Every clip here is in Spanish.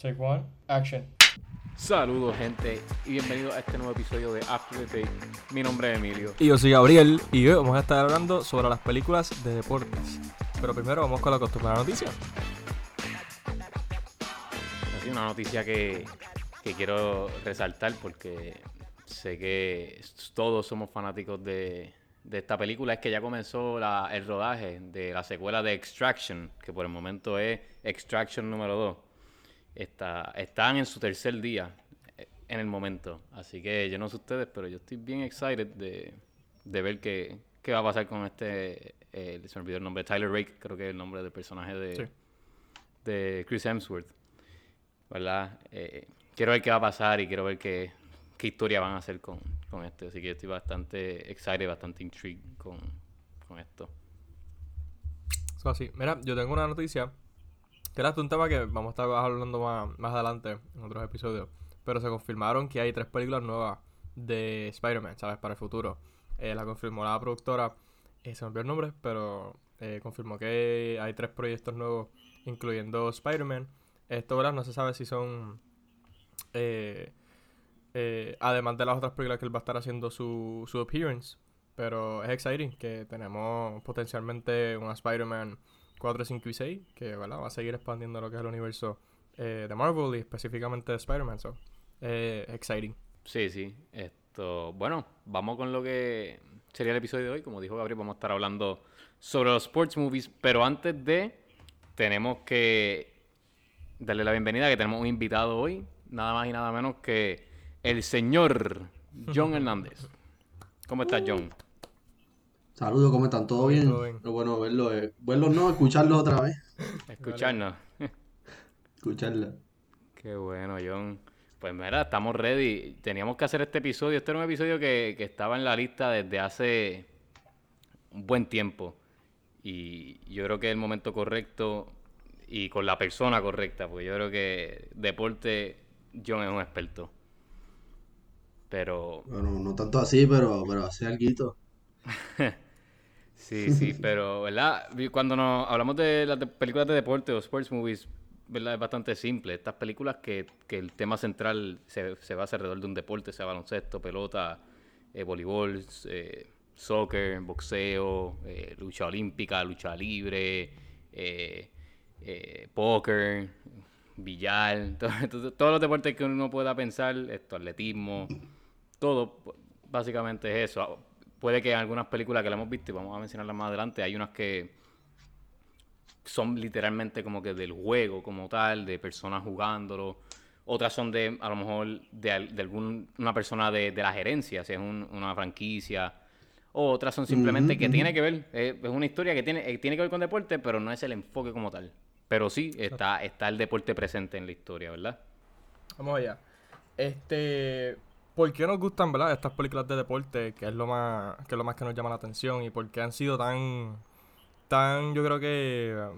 Take one, action. Saludos gente y bienvenidos a este nuevo episodio de After the Take. Mi nombre es Emilio. Y yo soy Gabriel y hoy vamos a estar hablando sobre las películas de deportes. Pero primero vamos con la acostumbrada noticia. Así una noticia que, que quiero resaltar porque sé que todos somos fanáticos de, de esta película. Es que ya comenzó la- el rodaje de la secuela de Extraction, que por el momento es Extraction número 2. Está, están en su tercer día eh, en el momento. Así que yo no sé ustedes, pero yo estoy bien excited de, de ver qué, qué va a pasar con este. eh, se me olvidó el nombre. Tyler Rake, creo que es el nombre del personaje de, Sí. de Chris Hemsworth. ¿Verdad? Eh, quiero ver qué va a pasar y quiero ver qué, qué historia van a hacer con, con este. Así que yo estoy bastante excited, bastante intrigued con, con esto. Así. Mira, yo tengo una noticia que era un tema que vamos a estar hablando más, más adelante en otros episodios. Pero se confirmaron que hay tres películas nuevas de Spider-Man, ¿sabes? Para el futuro. Eh, la confirmó la productora, eh, se me olvidó el nombre, pero eh, confirmó que hay tres proyectos nuevos, incluyendo Spider-Man. Esto, ¿verdad? No se sabe si son. además de las otras películas que él va a estar haciendo su, su appearance. Pero es exciting que tenemos potencialmente una Spider-Man 4, 5 y 6 que ¿verdad? va a seguir expandiendo lo que es el universo eh, de Marvel y específicamente de Spider-Man. So, eh, exciting. Sí, sí. Esto, bueno, vamos con lo que sería el episodio de hoy. Como dijo Gabriel, vamos a estar hablando sobre los sports movies. Pero antes de, tenemos que darle la bienvenida, que tenemos un invitado hoy. Nada más y nada menos que el señor John Hernández. ¿Cómo estás, John? Saludos, ¿cómo están? ¿Todo bien? Todo bien. Es bueno verlos, eh, verlos no, escucharlos otra vez. Escucharnos. Escucharlos. Qué bueno, John. Pues mira, estamos ready. Teníamos que hacer este episodio. Este era un episodio que, que estaba en la lista desde hace un buen tiempo. Y yo creo que es el momento correcto y con la persona correcta, porque yo creo que deporte, John es un experto. Pero Bueno, no tanto así, pero, pero hace algo. Sí, sí, pero, ¿verdad? Cuando nos hablamos de las de- películas de deporte o sports movies, ¿verdad? Es bastante simple. Estas películas que, que el tema central se, se basa alrededor de un deporte, sea baloncesto, pelota, eh, voleibol, eh, soccer, boxeo, eh, lucha olímpica, lucha libre, eh, eh, póker, billar, to- to- todos los deportes que uno pueda pensar, esto, atletismo, todo básicamente es eso. Puede que en algunas películas que la hemos visto, y vamos a mencionarlas más adelante, hay unas que son literalmente como que del juego como tal, de personas jugándolo. Otras son de, a lo mejor, de, de alguna persona de, de la gerencia, si es un- una franquicia. O otras son simplemente que tiene que ver, eh, es una historia que tiene, eh, tiene que ver con deporte, pero no es el enfoque como tal. Pero sí, está, está el deporte presente en la historia, ¿verdad? Vamos allá. Este, ¿por qué nos gustan, verdad, estas películas de deporte, que es lo más, que es lo más que nos llama la atención y por qué han sido tan, tan, yo creo que,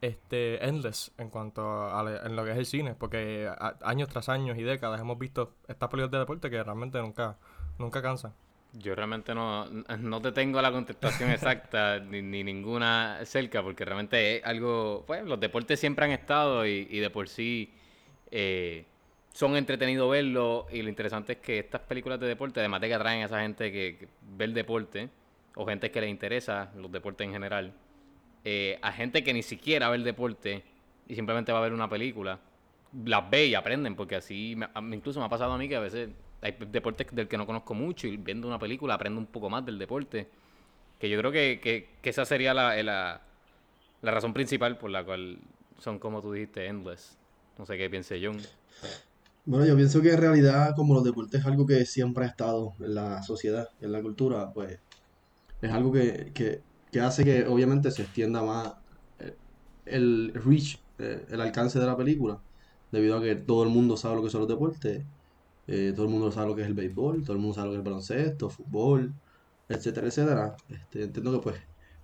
este, endless en cuanto a, en lo que es el cine, porque a- años tras años y décadas hemos visto estas películas de deporte que realmente nunca, nunca cansan. Yo realmente no, no te tengo la contestación exacta ni, ni ninguna cerca, porque realmente es algo, pues los deportes siempre han estado y, y de por sí eh, son entretenidos verlos y lo interesante es que estas películas de deporte, además de que atraen a esa gente que, ve el deporte o gente que les interesa los deportes en general, eh, a gente que ni siquiera ve el deporte y simplemente va a ver una película, las ve y aprenden, porque así, me- incluso me ha pasado a mí que a veces hay deportes del que no conozco mucho y viendo una película aprendo un poco más del deporte, que yo creo que, que- esa sería la, la, la razón principal por la cual son, como tú dijiste, endless. No sé qué piense John. Bueno, yo pienso que en realidad, como los deportes es algo que siempre ha estado en la sociedad, en la cultura, pues es algo que, que, que hace que obviamente se extienda más eh, el reach, eh, el alcance de la película, debido a que todo el mundo sabe lo que son los deportes, eh, todo el mundo sabe lo que es el béisbol, todo el mundo sabe lo que es el baloncesto, fútbol, etcétera, etcétera. Este, entiendo que pues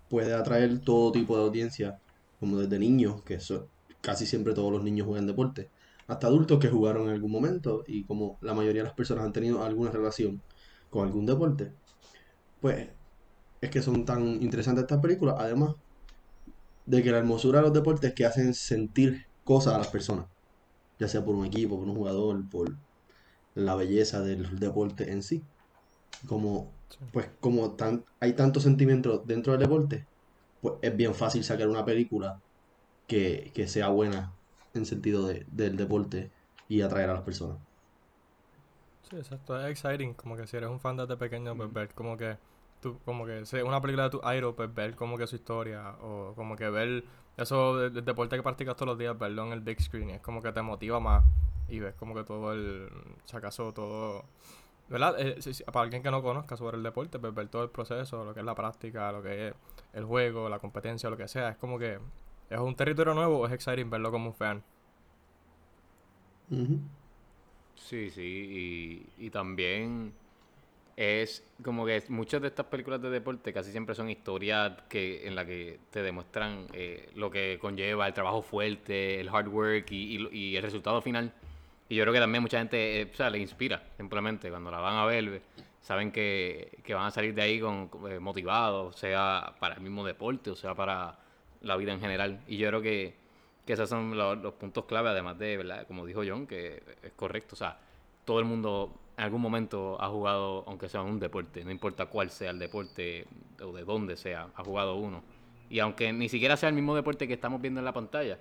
puede atraer todo tipo de audiencia, como desde niños, que eso, casi siempre todos los niños juegan deporte, hasta adultos que jugaron en algún momento y como la mayoría de las personas han tenido alguna relación con algún deporte, pues es que son tan interesantes estas películas, además de que la hermosura de los deportes es que hacen sentir cosas a las personas. ya sea por un equipo, por un jugador, por la belleza del deporte en sí. Como, pues, como tan, hay tantos sentimientos dentro del deporte, pues es bien fácil sacar una película que, que sea buena en sentido de, del deporte y atraer a las personas. Sí, exacto, es exciting, como que si eres un fan desde pequeño, pues ver como que tú, como que si es una película de tu idol, pues ver como que su historia, o como que ver eso del deporte que practicas todos los días, verlo en el big screen, es como que te motiva más y ves como que todo el, si acaso todo, ¿verdad? Eh, si- si- para alguien que no conozca sobre el deporte, pues ver todo el proceso, lo que es la práctica, lo que es el juego, la competencia, lo que sea, es como que es un territorio nuevo, es exciting verlo como un fan. Ujú. Sí, sí, y, y también es como que muchas de estas películas de deporte casi siempre son historias que en las que te demuestran eh, lo que conlleva el trabajo fuerte, el hard work y, y el resultado final. Y yo creo que también mucha gente eh, o sea, le inspira simplemente cuando la van a ver, saben que, que van a salir de ahí con, con, eh, motivados, sea para el mismo deporte o sea para la vida en general. Y yo creo que, que esos son lo- los, puntos clave, además de, ¿verdad? como dijo John, que es correcto. O sea, todo el mundo en algún momento ha jugado, aunque sea un deporte, no importa cuál sea el deporte o de dónde sea, ha jugado uno. Y aunque ni siquiera sea el mismo deporte que estamos viendo en la pantalla,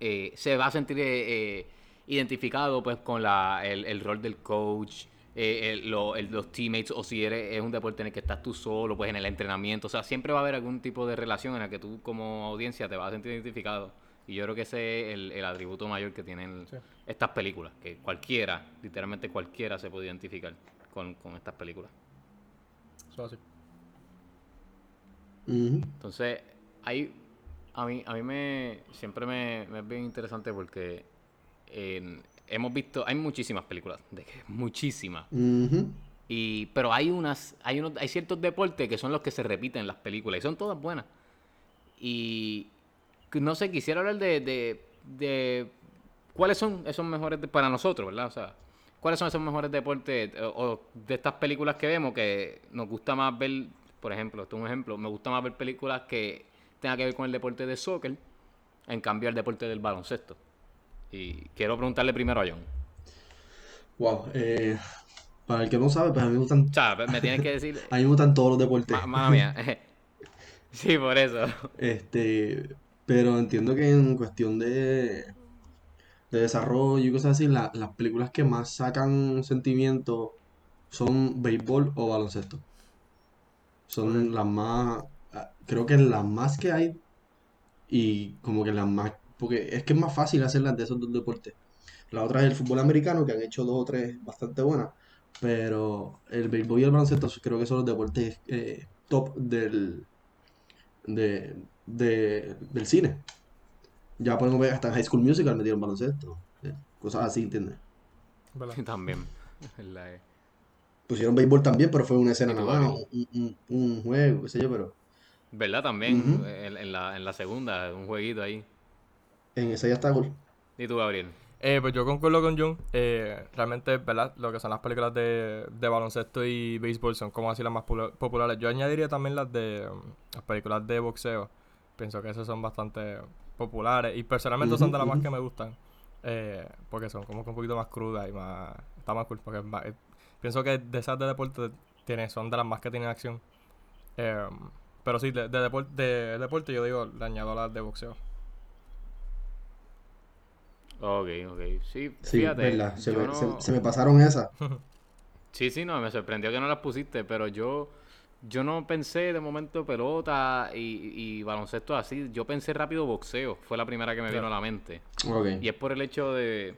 eh, se va a sentir eh, eh, identificado pues con la, el, el rol del coach, eh, el- lo- el- los teammates, o si eres, es un deporte en el que estás tú solo, pues en el entrenamiento. O sea, siempre va a haber algún tipo de relación en la que tú como audiencia te vas a sentir identificado. Y yo creo que ese es el, el atributo mayor que tienen Sí. estas películas, que cualquiera, literalmente cualquiera se puede identificar con, con estas películas. Eso así. Ujú. Entonces, ahí a mí, a mí me siempre me, me es bien interesante porque en- hemos visto, hay muchísimas películas, de que muchísimas. Y, pero hay unas, hay unos, hay ciertos deportes que son los que se repiten en las películas y son todas buenas. Y no sé, quisiera hablar de, de, de cuáles son esos mejores de- para nosotros, ¿verdad? O sea, cuáles son esos mejores deportes o, o de estas películas que vemos que nos gusta más ver, por ejemplo, esto es un ejemplo, me gusta más ver películas que tengan que ver con el deporte de soccer, en cambio al deporte del baloncesto. Y quiero preguntarle primero a John. Wow. eh, para el que no sabe, pues a mí me gustan, O sea, me tienes que decir, a mí me gustan todos los deportes. Ma- Mala mía. sí, por eso. Este, pero entiendo que en cuestión de, de desarrollo y cosas así, la- las películas que más sacan sentimiento son béisbol o baloncesto. Son las más, ah, creo que las más que hay y como que las más, porque es que es más fácil hacerlas de esos dos deportes. La otra es el fútbol americano, que han hecho dos o tres bastante buenas, pero el béisbol y el baloncesto creo que son los deportes eh, top del, de, de- del cine. Ya podemos ver hasta en High School Musical metieron baloncesto, eh, cosas así, ¿entiendes? También. La- Pusieron béisbol también, pero fue una escena ¿Y tú, nada más, un, un- un juego, qué sé yo, pero ¿Verdad? También. En la, en la segunda, un jueguito ahí. En esa ya está gol. ¿Y tú, Gabriel? Eh, pues yo concuerdo con Jun. Eh, realmente, ¿verdad? Lo que son las películas de, de baloncesto y béisbol son como así las más pula- populares. Yo añadiría también las de um, las películas de boxeo. Pienso que esas son bastante populares y personalmente son de las más que me gustan. Eh, porque son como que un poquito más crudas y más... Está más cool porque es más- eh, pienso que de esas de deporte tiene, son de las más que tienen acción. Eh, pero sí, de, de, depor- de deporte yo digo, le añado las de boxeo. Ok, ok. Sí, Sí, fíjate. verdad, se me, no- se- se me pasaron esas. Sí, sí, no, me sorprendió que no las pusiste, pero yo, yo no pensé de momento pelota y, y baloncesto así. Yo pensé rápido boxeo. Fue la primera que me vino a la mente. Ok. Y es por el hecho de,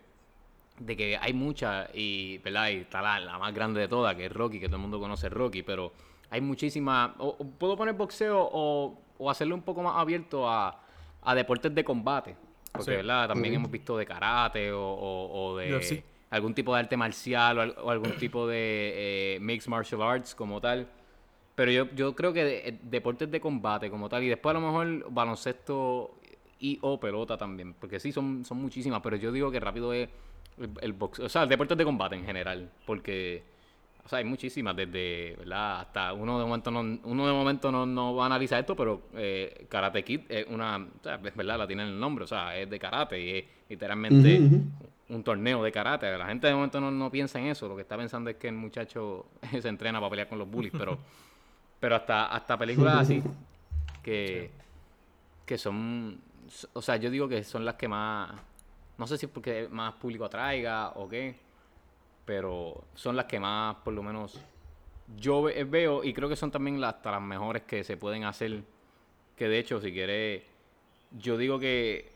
de que hay muchas, y, ¿verdad? Y está la, la más grande de todas, que es Rocky, que todo el mundo conoce Rocky, pero hay muchísimas. O, o puedo poner boxeo o, o hacerlo un poco más abierto a, a deportes de combate. Porque, Sí. ¿verdad? También hemos visto de karate o, o- o de UFC. algún tipo de arte marcial o, al- o algún tipo de eh, mixed martial arts como tal. Pero yo, yo creo que de- eh, deportes de combate como tal, y después a lo mejor baloncesto y o pelota también, porque sí, son, son muchísimas, pero yo digo que rápido es el, el boxeo, o sea, deportes de combate en general, porque O sea, hay muchísimas, desde, ¿verdad? Hasta uno de momento no, uno de momento no, no va a analizar esto, pero eh, Karate Kid es una, o sea, es verdad, la tiene en el nombre, o sea, es de karate y es literalmente un torneo de karate. La gente de momento no, no piensa en eso, lo que está pensando es que el muchacho se entrena para pelear con los bullies, pero, pero hasta, hasta películas así, que, que son, o sea, yo digo que son las que más, no sé si es porque más público atraiga o qué, pero son las que más, por lo menos, yo ve- veo y creo que son también las, hasta las mejores que se pueden hacer. Que de hecho, si quieres, yo digo que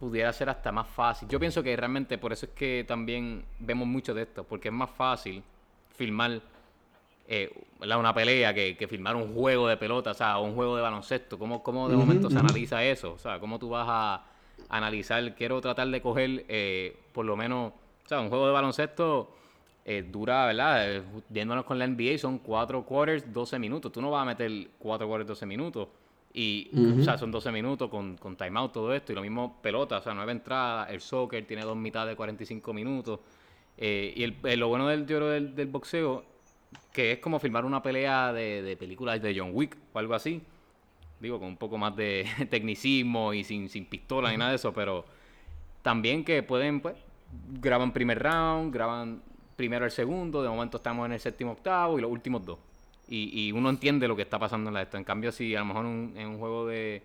pudiera ser hasta más fácil. Yo pienso que realmente por eso es que también vemos mucho de esto, porque es más fácil filmar eh, una pelea que, que filmar un juego de pelota, o sea, un juego de baloncesto. ¿Cómo, cómo de momento se analiza eso? O sea, ¿cómo tú vas a analizar? Quiero tratar de coger eh, por lo menos, sea, un juego de baloncesto eh, dura, ¿verdad? Eh, Yéndonos con la NBA son cuatro quarters, 12 minutos. Tú no vas a meter cuatro quarters, 12 minutos. Y, o sea, son 12 minutos con, con timeout, todo esto. Y lo mismo pelota, o sea, nueve entradas. El soccer tiene dos mitades de 45 minutos. Eh, y el, eh, lo bueno del, yo creo, del, del boxeo, que es como filmar una pelea de, de películas de John Wick o algo así. Digo, con un poco más de tecnicismo y sin, sin pistola ni nada de eso, pero también que pueden, pues, graban primer round, graban primero el segundo, de momento estamos en el séptimo octavo y los últimos dos. Y, y uno entiende lo que está pasando en la esto. En cambio, si a lo mejor un- en un juego de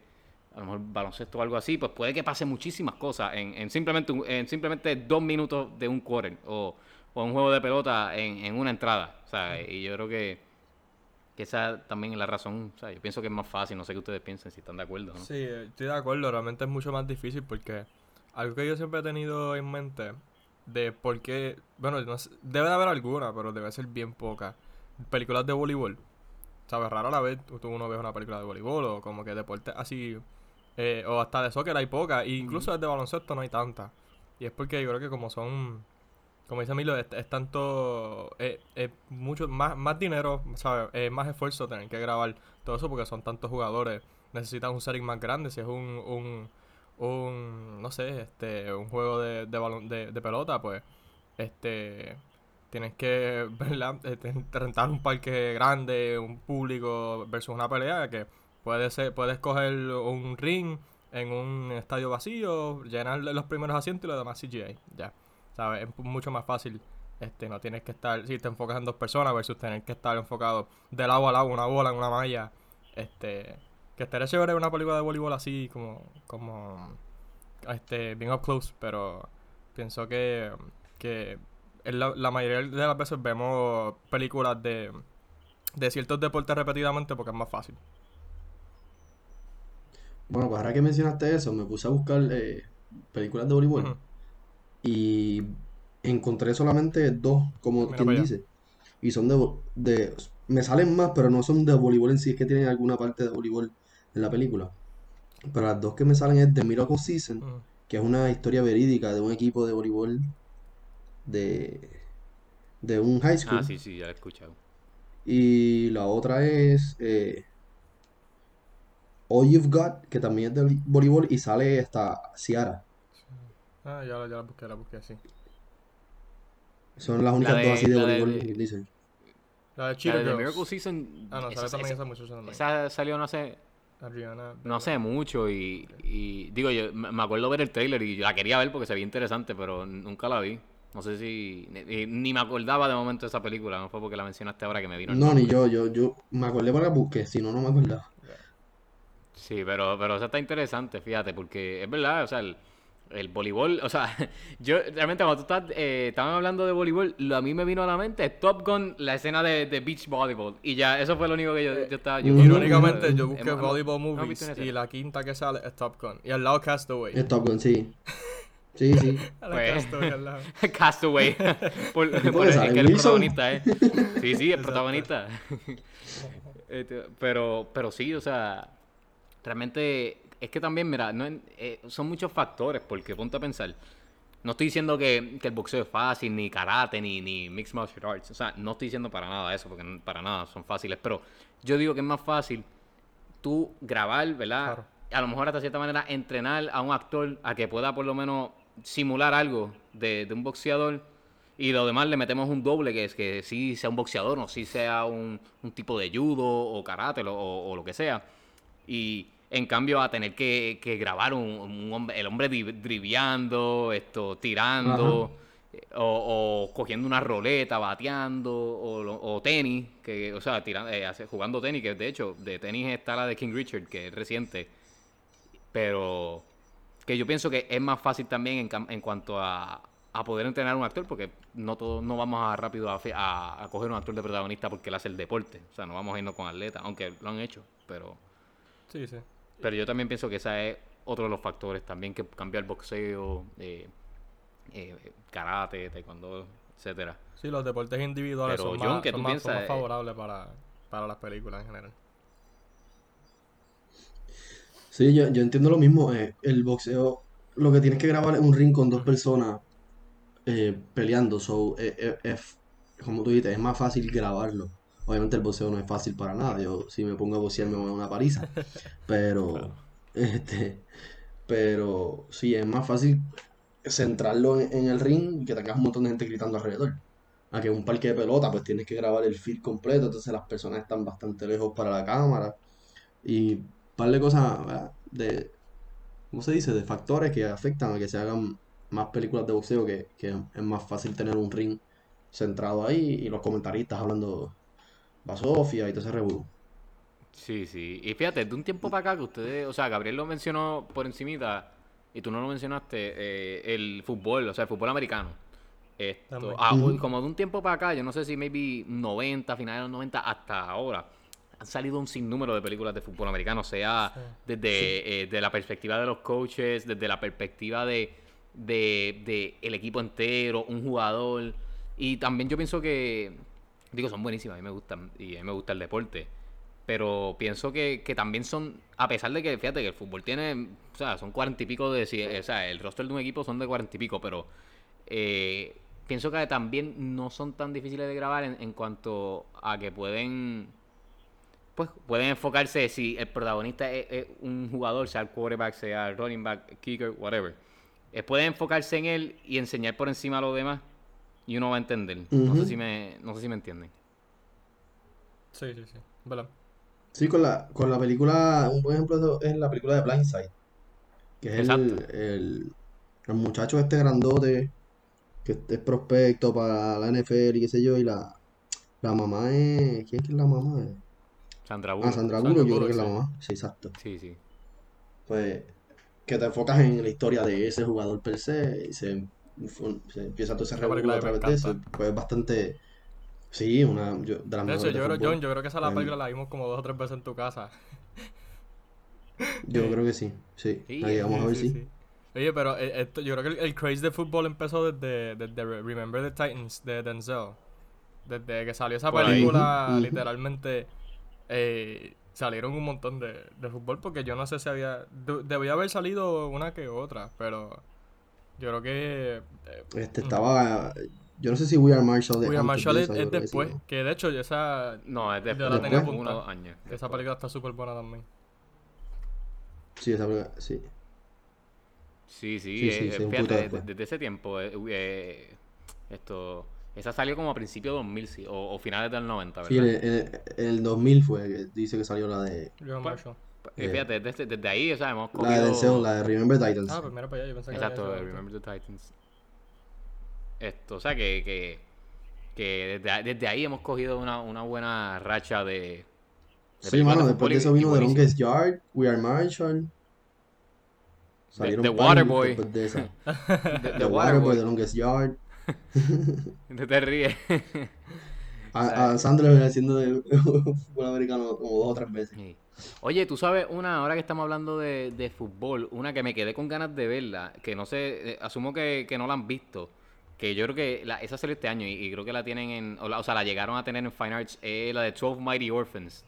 a lo mejor baloncesto o algo así, pues puede que pase muchísimas cosas en, en simplemente en simplemente dos minutos de un quarter o, o un juego de pelota en, en una entrada. Sea, y yo creo que, que esa también es la razón. O sea, yo pienso que es más fácil, no sé qué ustedes piensen, si están de acuerdo, ¿no? Sí, estoy de acuerdo, realmente es mucho más difícil porque algo que yo siempre he tenido en mente de por qué, bueno, no sé, debe de haber alguna, pero debe ser bien poca. Películas de voleibol. ¿Sabes? Rara la vez tú uno ve una película de voleibol o como que deporte así, eh, o hasta de soccer hay poca, e incluso desde baloncesto no hay tanta. Y es porque yo creo que como son, como dice Milo, es, es tanto, es, es mucho más, más dinero, ¿sabes? Es más esfuerzo tener que grabar todo eso porque son tantos jugadores. Necesitas un setting más grande, si es un, un, un no sé, este, un juego de, de, balon- de, de pelota, pues, este, tienes que. Este, rentar un parque grande, un público versus una pelea que puede ser, puedes coger un ring en un estadio vacío, llenar los primeros asientos y lo demás CGI, ya, ¿sabes? Es mucho más fácil. Este, no tienes que estar, si te enfocas en dos personas versus tener que estar enfocado de lado a lado, una bola en una malla, este, que estaría chévere una película de voleibol así como, como, este, bien up close, pero pienso que, que la, la mayoría de las veces vemos películas de, de ciertos deportes repetidamente porque es más fácil. Bueno, pues ahora que mencionaste eso, me puse a buscar eh, películas de voleibol y encontré solamente dos, como Mira quien dice. Y son de, de... Me salen más, pero no son de voleibol en sí, es que tienen alguna parte de voleibol en la película. Pero las dos que me salen es The Miracle Season, Ujú. que es una historia verídica de un equipo de voleibol de, de un high school. Ah, sí, sí, ya lo he escuchado. Y la otra es eh, All You've Got, que también es de voleibol y sale hasta Ciara. Ah, ya, la- ya la busqué, la busqué, sí. Son las únicas La dos así de la voleibol que dicen. La de La Cheetah Girls. Miracle Season, Ah, no, esa, sale también esa- esa muchacha también. esa salió no sé, Adriana. no sé mucho y, y digo yo me acuerdo ver el trailer y la quería ver porque se veía interesante pero nunca la vi no sé si ni, ni me acordaba de momento de esa película no fue porque la mencionaste ahora que me vino el No, ni yo, yo, yo me acordé para que busqué, si no, no me acordaba. sí pero pero esa está interesante fíjate porque es verdad o sea el, el voleibol o sea yo realmente cuando tú estás eh, estaban hablando de voleibol lo a mí me vino a la mente Top Gun la escena de, de beach volleyball y ya eso fue lo único que yo, yo estaba yo- Ujú. Irónicamente, yo busqué hemos- Volleyball Movies en y la quinta que sale es Top Gun. Y al lado Castaway. Es Top Gun, sí. Sí, sí. Pues- Castaway al lado. Castaway. por, ¿Y por por- sale que el protagonista, ¿eh? Sí, sí, el protagonista. Este, pero, pero sí, o sea, realmente es que también, mira, no eh, son muchos factores, porque ponte a pensar. No estoy diciendo que, que el boxeo es fácil, ni karate, ni, ni mixed martial arts. O sea, no estoy diciendo para nada eso, porque para nada son fáciles. Pero yo digo que es más fácil tú grabar, ¿verdad? Claro. A lo mejor hasta cierta manera entrenar a un actor a que pueda por lo menos simular algo de, de un boxeador Y lo demás le metemos un doble, que es que sí sea un boxeador, o sí sea un, un tipo de judo o karate o, o lo que sea. Y en cambio a tener que, que grabar un, un hombre, el hombre dri- driviando, esto, tirando, eh, o, o cogiendo una roleta, bateando, o, lo- o tenis, que, o sea, tirando, eh, jugando tenis, que de hecho, de tenis está la de King Richard, que es reciente, pero que yo pienso que es más fácil también en, en cuanto a, a poder entrenar un actor, porque no todo, no vamos a rápido a, a, a coger un actor de protagonista porque él hace el deporte, o sea, no vamos a irnos con atletas, aunque lo han hecho, pero... Sí, sí. Pero yo también pienso que ese es otro de los factores también que cambia el boxeo, eh, eh, karate, taekwondo, etcétera. Sí, los deportes individuales Pero, son, John, más, ¿qué son tú más- son piensas? más favorables para, para las películas en general. Sí, yo, yo entiendo lo mismo. eh, el boxeo, lo que tienes que grabar es un ring con dos personas eh, peleando. So, eh, eh, es- como tú dices, es más fácil grabarlo. Obviamente el boxeo no es fácil para nada. Yo si me pongo a boxear me voy a una paliza. Pero, este, pero sí, es más fácil centrarlo en, en el ring y que tengas un montón de gente gritando alrededor. A que un parque de pelota, pues tienes que grabar el field completo, entonces las personas están bastante lejos para la cámara. Y un par de cosas, ¿verdad? De, ¿cómo se dice? De factores que afectan a que se hagan más películas de boxeo, que, que es más fácil tener un ring centrado ahí y los comentaristas hablando basofia y todo ese revuelo. Sí, sí. Y fíjate, de un tiempo para acá que ustedes, o sea, Gabriel lo mencionó por encimita y tú no lo mencionaste, eh, el fútbol, o sea, el fútbol americano. Esto, También. ah, como de un tiempo para acá, yo no sé si maybe 90, finales de los 90 hasta ahora, han salido un sinnúmero de películas de fútbol americano, sea Sí. desde eh, de la perspectiva de los coaches, desde la perspectiva de, de, de el equipo entero, un jugador. Y también yo pienso que, digo, son buenísimas, a mí me gustan y a mí me gusta el deporte. Pero pienso que, que también son, a pesar de que, fíjate que el fútbol tiene, o sea, son cuarenta y pico de, o sea, el roster de un equipo son de cuarenta y pico, pero eh, pienso que también no son tan difíciles de grabar en, en cuanto a que pueden, pues, pueden enfocarse si el protagonista es, es un jugador, sea el quarterback, sea el running back, kicker, whatever. Eh, pueden enfocarse en él y enseñar por encima a los demás y uno va a entender. No sé si me, no sé si me entienden. Sí, sí, sí. ¿Verdad? Sí, con la, con la película, un buen ejemplo es la película de Blindside, que es el, Exacto. el, el muchacho este grandote, que es prospecto para la NFL y qué sé yo, y la, la mamá es, ¿quién es que es la mamá? Sandra Ah, Bullock. Sandra Sandra Bullock, yo creo que es la mamá, sí, exacto. Sí, sí. Pues, que te enfocas en la historia de ese jugador per se, y se, se empieza todo ese revuelo a través de eso, pues es bastante, sí, una yo- de las De hecho, yo creo. John, yo creo que esa la Em, película la vimos como dos o tres veces en tu casa. Yo creo que sí, sí, Sí, ahí vamos a ver Sí, si. sí, sí. Oye, pero eh, esto, yo creo que el, el craze de fútbol empezó desde, desde Re- Remember the Titans de Denzel. Desde que salió esa Por película, literalmente eh, salieron un montón de, de fútbol porque yo no sé si había... de- debía haber salido una que otra, pero yo creo que... eh, Este estaba. Yo no sé si We Are Marshall de We Are antes Marshall es, yo es creo que sí, después, ¿no? que de hecho esa, No, es yo después, la tenía Después. uno o apuntada. dos años. Esa después. película está súper buena también. Sí, esa película, sí. Sí, sí, Sí, eh, sí, eh, sí, fíjate, poquito de- después. desde ese tiempo, eh, eh, esto, esa salió como a principios de 2000, sí, o, o finales del 90, Sí, en ¿verdad? el, en el- en el 2000 fue dice que salió la de. We Are Pues, Marshall. Eh, fíjate, desde, desde ahí, o sea, hemos La de cogido... la de Remember Titans. Ah, mira para allá, yo pensé que Exacto, de. Remember the Titans. Esto, o sea, que, que, que desde, desde ahí hemos cogido una, una buena racha de, de Sí, mano, de después de eso vino The. Longest Yard, We Are Marshall. Salieron The par Waterboy. después de esa. The, The, The Waterboy. The Longest Yard. No te ríes. A, a Sandler haciendo de fútbol americano como dos o tres veces. Sí. Oye, tú sabes una, ahora que estamos hablando de, de fútbol, una que me quedé con ganas de verla, que no sé, eh, asumo que, que no la han visto, que yo creo que la, esa salió este año y, creo que la tienen en, o, sea, la llegaron a tener en Fine Arts, es la de 12 Mighty Orphans.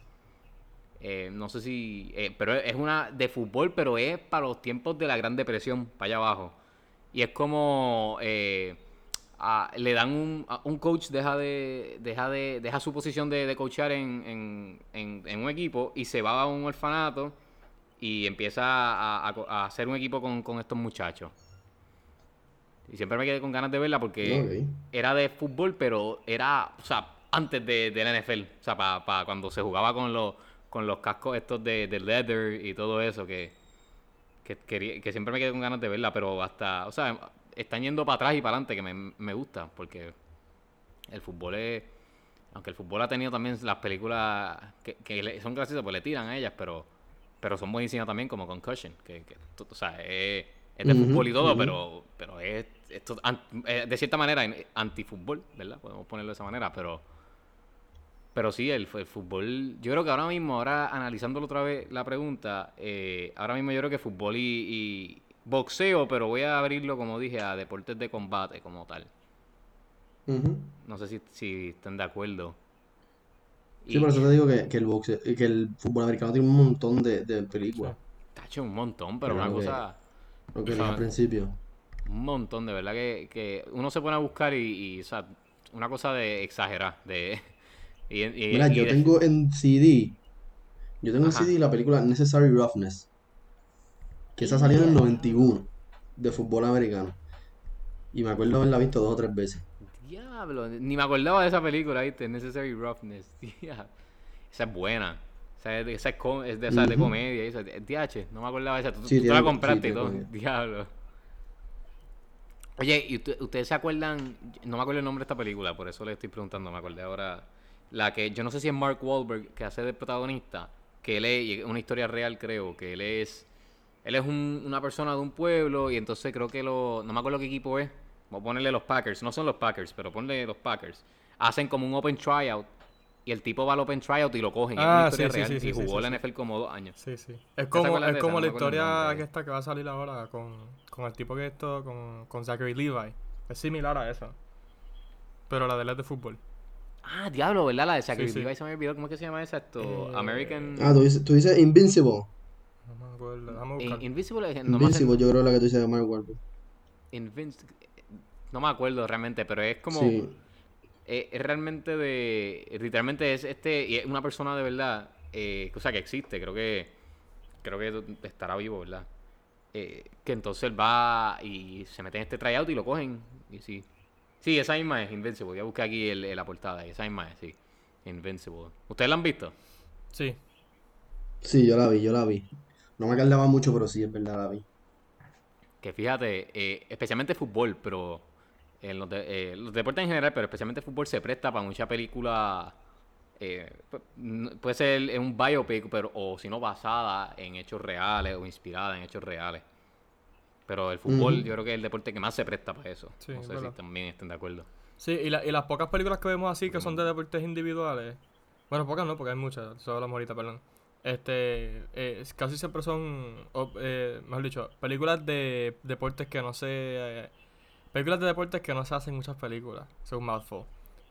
Eh, no sé si, eh, pero es una de fútbol, pero es para los tiempos de la Gran Depresión, para allá abajo. Y es como eh, a- le dan un, a- un coach deja de deja de deja su posición de, de coachar en, en, en- en un equipo y se va a un orfanato y empieza a, a- a hacer un equipo con, con estos muchachos. Y siempre me quedé con ganas de verla porque era de fútbol, pero era, o sea, antes de, de la NFL. O sea, para cuando se jugaba con los, con los cascos estos de, de leather y todo eso, que, que, quería- que siempre me quedé con ganas de verla, pero hasta, o sea, están yendo para atrás y para adelante, que me, me gusta, porque el fútbol es, aunque el fútbol ha tenido también las películas que, que son graciosas, pues le tiran a ellas, pero, pero son buenísimas también, como Concussion, que, que o sea, es, es de fútbol y todo, pero, pero es, esto, eh, de cierta manera antifútbol, ¿verdad? Podemos ponerlo de esa manera, pero... Pero sí, el, el fútbol, yo creo que ahora mismo, ahora analizándolo otra vez la pregunta, eh, ahora mismo yo creo que fútbol y, y boxeo, pero voy a abrirlo, como dije, a deportes de combate como tal. No sé si, si están de acuerdo. Sí, Y- por eso te digo que, que el boxeo, que el fútbol americano tiene un montón de, de películas. Tacho, un montón, pero Pero una lo que- cosa, Lo que Ajá. dije al principio. un montón, de verdad que, que uno se pone a buscar y, y, o sea, una cosa de exagerar, de... Y, Mira, yo de- tengo en CD, yo tengo en Ajá. CD la película Necessary Roughness, que esa salió en el 91, de fútbol americano. Y me acuerdo haberla visto dos o tres veces. Diablo, ni me acordaba de esa película, ¿viste? Necessary Roughness. Diablo. Esa es buena. Esa es de, esa es com- es de, esa de Ujú. comedia. y Esa, DH, no me acordaba de esa. Tú, Sí, tú te la compraste sí, y todo. Diablo. Oye, ¿y usted- ustedes se acuerdan? No me acuerdo el nombre de esta película, por eso le estoy preguntando. Me acordé ahora. La que yo no sé si es Mark Wahlberg que hace de protagonista. Que él es una historia real, creo. Que él es. Él es un- una persona de un pueblo y entonces creo que lo. No me acuerdo qué equipo es. Voy a ponerle los Packers. No son los Packers, pero ponle los Packers. Hacen como un open tryout. Y el tipo va al open tryout y lo cogen. es Ah, una historia sí, sí, real. sí, sí, y jugó sí, la sí. NFL como dos años. Sí, sí. Es como, es como la No historia que está que va a salir ahora con, con el tipo que esto, con, con Zachary Levi. Es similar a esa. Pero la de él es de fútbol. Ah, diablo, ¿verdad? La de Zachary sí. Levi se me olvidó. ¿Cómo es que se llama esa? Esto. Eh, American. Ah, tú dices, tú dices Invincible. No me acuerdo. Déjame In- buscar. Invisible. eh, No me, Invincible, yo creo que la que tú dices de Mark Wahlberg. Invinci- no me acuerdo realmente, pero es como. Sí. eh, es realmente de. Literalmente es este. Y es una persona de verdad. Eh, o sea, que existe. Creo que. Creo que estará vivo, ¿verdad? Eh, que entonces él va y se mete en este tryout y lo cogen. Y sí. Sí, esa misma es Invincible. Voy a buscar aquí el- la portada. Esa misma es, sí. Invincible. ¿Ustedes la han visto? Sí. Sí, yo la vi, yo la vi. No me acordaba mucho, pero sí, es verdad, la vi. Que fíjate, eh, especialmente fútbol, pero en los, de- eh, los deportes en general, pero especialmente fútbol se presta para mucha película. eh, puede ser en un biopic, pero, o si no basada en hechos reales o inspirada en hechos reales. Pero el fútbol, yo creo que es el deporte que más se presta para eso. Sí, no sé si también estén de acuerdo. Sí, y, la- y las pocas películas que vemos así que son de deportes individuales. Bueno, pocas no, porque hay muchas. Solo hablamos ahorita, perdón. Este, eh, casi siempre son, eh, mejor dicho, películas de deportes que no se... eh, películas de deportes que no se hacen muchas películas, según Mouthful.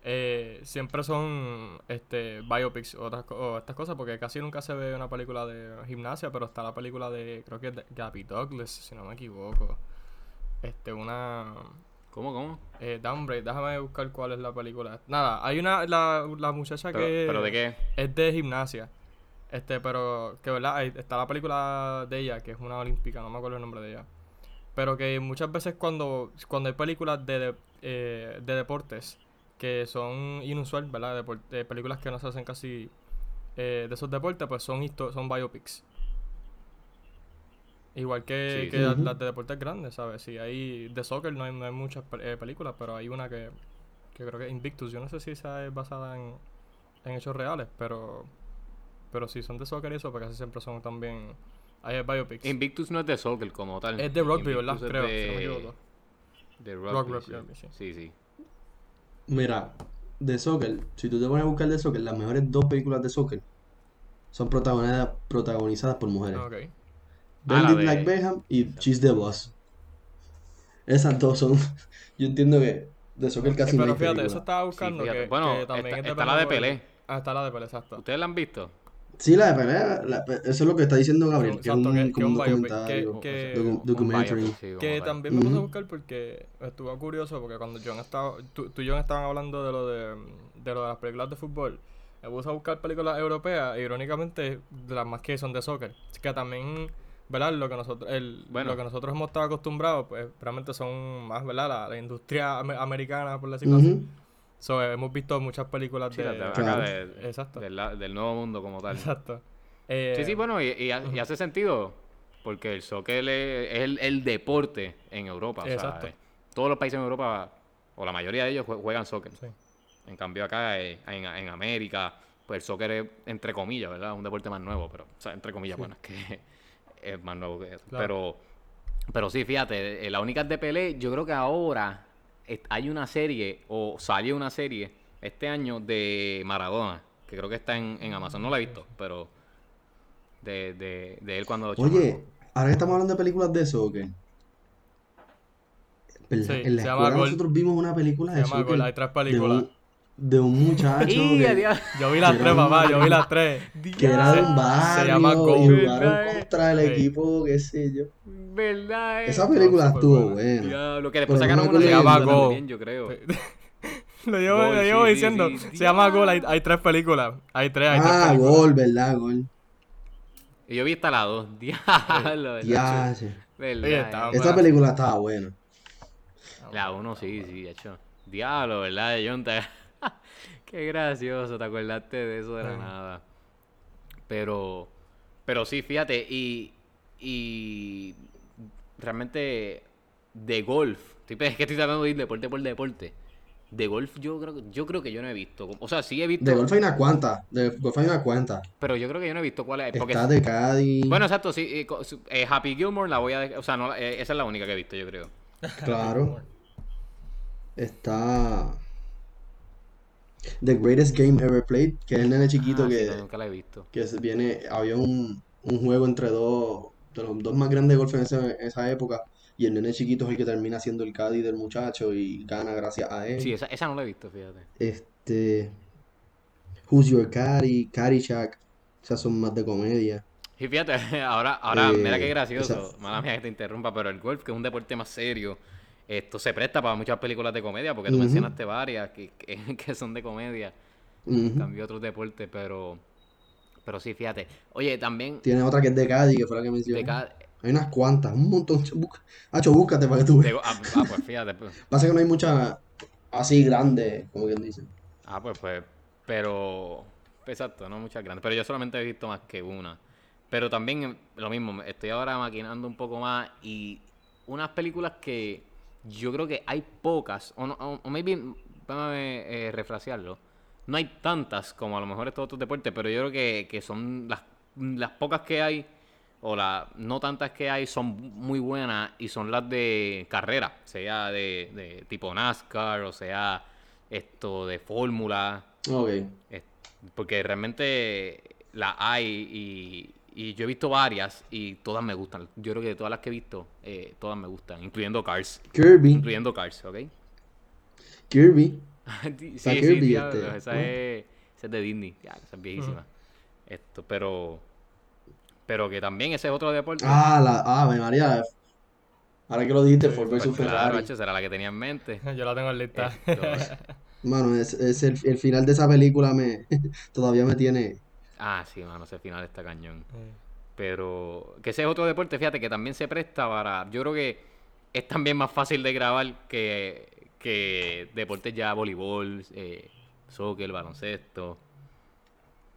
Eh, siempre son este biopics o, otras, o estas cosas, porque casi nunca se ve una película de gimnasia, pero está la película de, creo que es de Gabby Douglas, si no me equivoco. Este, una... ¿Cómo, cómo? Eh, Downgrade, déjame buscar cuál es la película. Nada, hay una, la, la muchacha Pero, que ¿pero de qué? es de gimnasia. Este, pero que verdad, Ahí está la película de ella, que es una olímpica, no me acuerdo el nombre de ella. Pero que muchas veces cuando, cuando hay películas de, de, eh, de deportes que son inusual, ¿verdad? Depor- eh, películas que no se hacen casi eh, de esos deportes, pues son son biopics. Igual que, Sí, que sí. las- de deportes grandes, ¿sabes? Si hay de soccer no hay, no hay muchas eh, películas, pero hay una que, que creo que es Invictus. Yo no sé si esa es basada en, en hechos reales, pero pero si son de soccer y eso, porque casi siempre son también hay biopics. Invictus no es de soccer como tal. es de rugby, ¿verdad? Invictus es Creo, de, si no me equivoco. De Rock, rugby, rock, sí. rugby, sí. sí, sí. Mira, de soccer, si tú te pones a buscar de soccer, las mejores dos películas de soccer son protagonizadas, protagonizadas por mujeres. Ok. Ah, de- Black Beckham y Cheese the Boss. Esas dos son. Yo entiendo que de soccer casi no pero hay fíjate, película. eso estaba Sí, buscando que, bueno, que también está, es está la de Pelé. Ah, está la de Pelé, exacto. ¿Ustedes la han visto? Sí, la de pelea, la- eso es lo que está diciendo Gabriel, que es Exacto, un, que- que como un un biopic, documentario, que- docu- Un documentary. biopic, sí, como Que tal. también me puse a Ujú. buscar porque estuvo curioso porque cuando John estaba, tú, tú y John estaban hablando de lo de, de lo de las películas de fútbol, me puse a buscar películas europeas, e irónicamente de las más que son de soccer. Así que también ¿verdad? Lo que nosotros, el, Bueno. lo que nosotros hemos estado acostumbrados, pues realmente son más, ¿verdad? La, la industria ame- americana, por decirlo así. Ujú. So, hemos visto muchas películas Sí, de... de- acá de- Exacto. del, nuevo mundo como tal. Exacto. Eh, Sí, sí, bueno, y, y ha- y hace sentido, porque el soccer es, el, el deporte en Europa. o sea, eh, todos los países en Europa, o la mayoría de ellos, jue- juegan soccer. Sí. En cambio acá, eh, en, en América, pues el soccer es, entre comillas, ¿verdad? Un deporte más nuevo, pero, o sea, entre comillas, bueno, es que es más nuevo que eso. Claro. Pero, pero sí, fíjate, eh, la única de Pelé, yo creo que ahora hay una serie, o salió una serie este año de Maradona, que creo que está en, en Amazon. No la he visto, pero de, de, de él cuando... Oye, ahora que estamos hablando de películas de soccer. ¿verdad? Sí, en la se llama escuela nosotros vimos una película Se de llama soccer Gol, hay tres de películas. De un muchacho ¡Y, que! Yo vi las tres, papá, yo vi las tres. que era de un barrio se llama y jugaron ¿Verdad? contra el equipo, qué sé yo. ¿Verdad? eh? Esa película estuvo buena. buena. Diablo, que después sacaron acuerdo Se llama Go. también, yo creo. Lo llevo, Gol, lo llevo sí, diciendo. sí. Se llama Gol, hay, hay tres películas. Hay tres, hay tres Ah, gol, ¿verdad? Gol. Y yo vi hasta la dos. Diablo, ¿verdad? ¿Verdad? Eh? Esa película estaba buena. La uno sí, sí, de hecho. Diablo, ¿verdad, John? Te- Qué gracioso, te acordaste de eso de la nada. Pero, pero sí, fíjate, y, y realmente de golf, es que estoy tratando de ir deporte por deporte. De golf yo creo, que- yo creo que yo no he visto. O sea, sí he visto, De golf hay una cuanta. De golf hay una cuanta. pero yo creo que yo no he visto cuál es. Porque, Está de Cádiz. bueno, exacto, sí. eh, eh, Happy Gilmore la voy a... O sea, no, la- eh, esa es la única que he visto, yo creo. Claro. Está. The Greatest Game Ever Played, que es el nene chiquito Ah, que, no, nunca la he visto. que viene. Había un, un juego entre dos, de los dos más grandes de golf en ese- esa época. Y el nene chiquito es el que termina siendo el caddy del muchacho y gana gracias a él. Sí, esa, esa no la he visto, fíjate. Este. Who's Your Caddy, Caddyshack. Esas son más de comedia. Y fíjate, ahora, ahora Eh, mira qué gracioso. esa- Mala mía que te interrumpa, pero el golf, que es un deporte más serio, esto se presta para muchas películas de comedia, porque tú mencionaste varias que, que, que son de comedia. Ujú. Cambió otros deportes, pero. Pero sí, fíjate. Oye, también. Tiene otra que es de Cádiz, que fue la que mencioné. De Hay unas cuantas, un montón. Busca- Hacho, búscate para que tú veas. ah, ah, pues fíjate. pues. Pasa que no hay muchas así grandes, como quien dice. Ah, pues, pues. Pero. Exacto, no muchas grandes. Pero yo solamente he visto más que una. Pero también eh, lo mismo, estoy ahora maquinando un poco más y unas películas que yo creo que hay pocas, o, no, o, maybe, déjame eh, refrasearlo, no hay tantas como a lo mejor estos otros deportes, pero yo creo que, que son las, las pocas que hay, o las no tantas que hay, son muy buenas y son las de carrera, sea de, de tipo NASCAR, o sea esto de fórmula, Ok. porque realmente la hay y, y yo he visto varias y todas me gustan. Yo creo que de todas las que he visto, eh, todas me gustan, incluyendo Cars. Kirby. Incluyendo Cars, ¿ok? Kirby. sí, sí, Kirby, diablo, este, esa, ¿no? es, esa es de Disney, ya, esa es viejísima. Esto, pero pero que también ese es otro deporte. Ah, la. Ah, me María. Ahora que lo dijiste, Ford Pues vs claro, Ferrari. macho, será la que tenía en mente. Yo la tengo en lista. Esto- Mano, es, es el, el final de esa película me todavía me tiene. Ah, sí, mano, ese final está cañón. Eh, Pero que ese es otro deporte, fíjate, que también se presta para... Yo creo que es también más fácil de grabar que, que deportes ya voleibol, eh, soccer, baloncesto.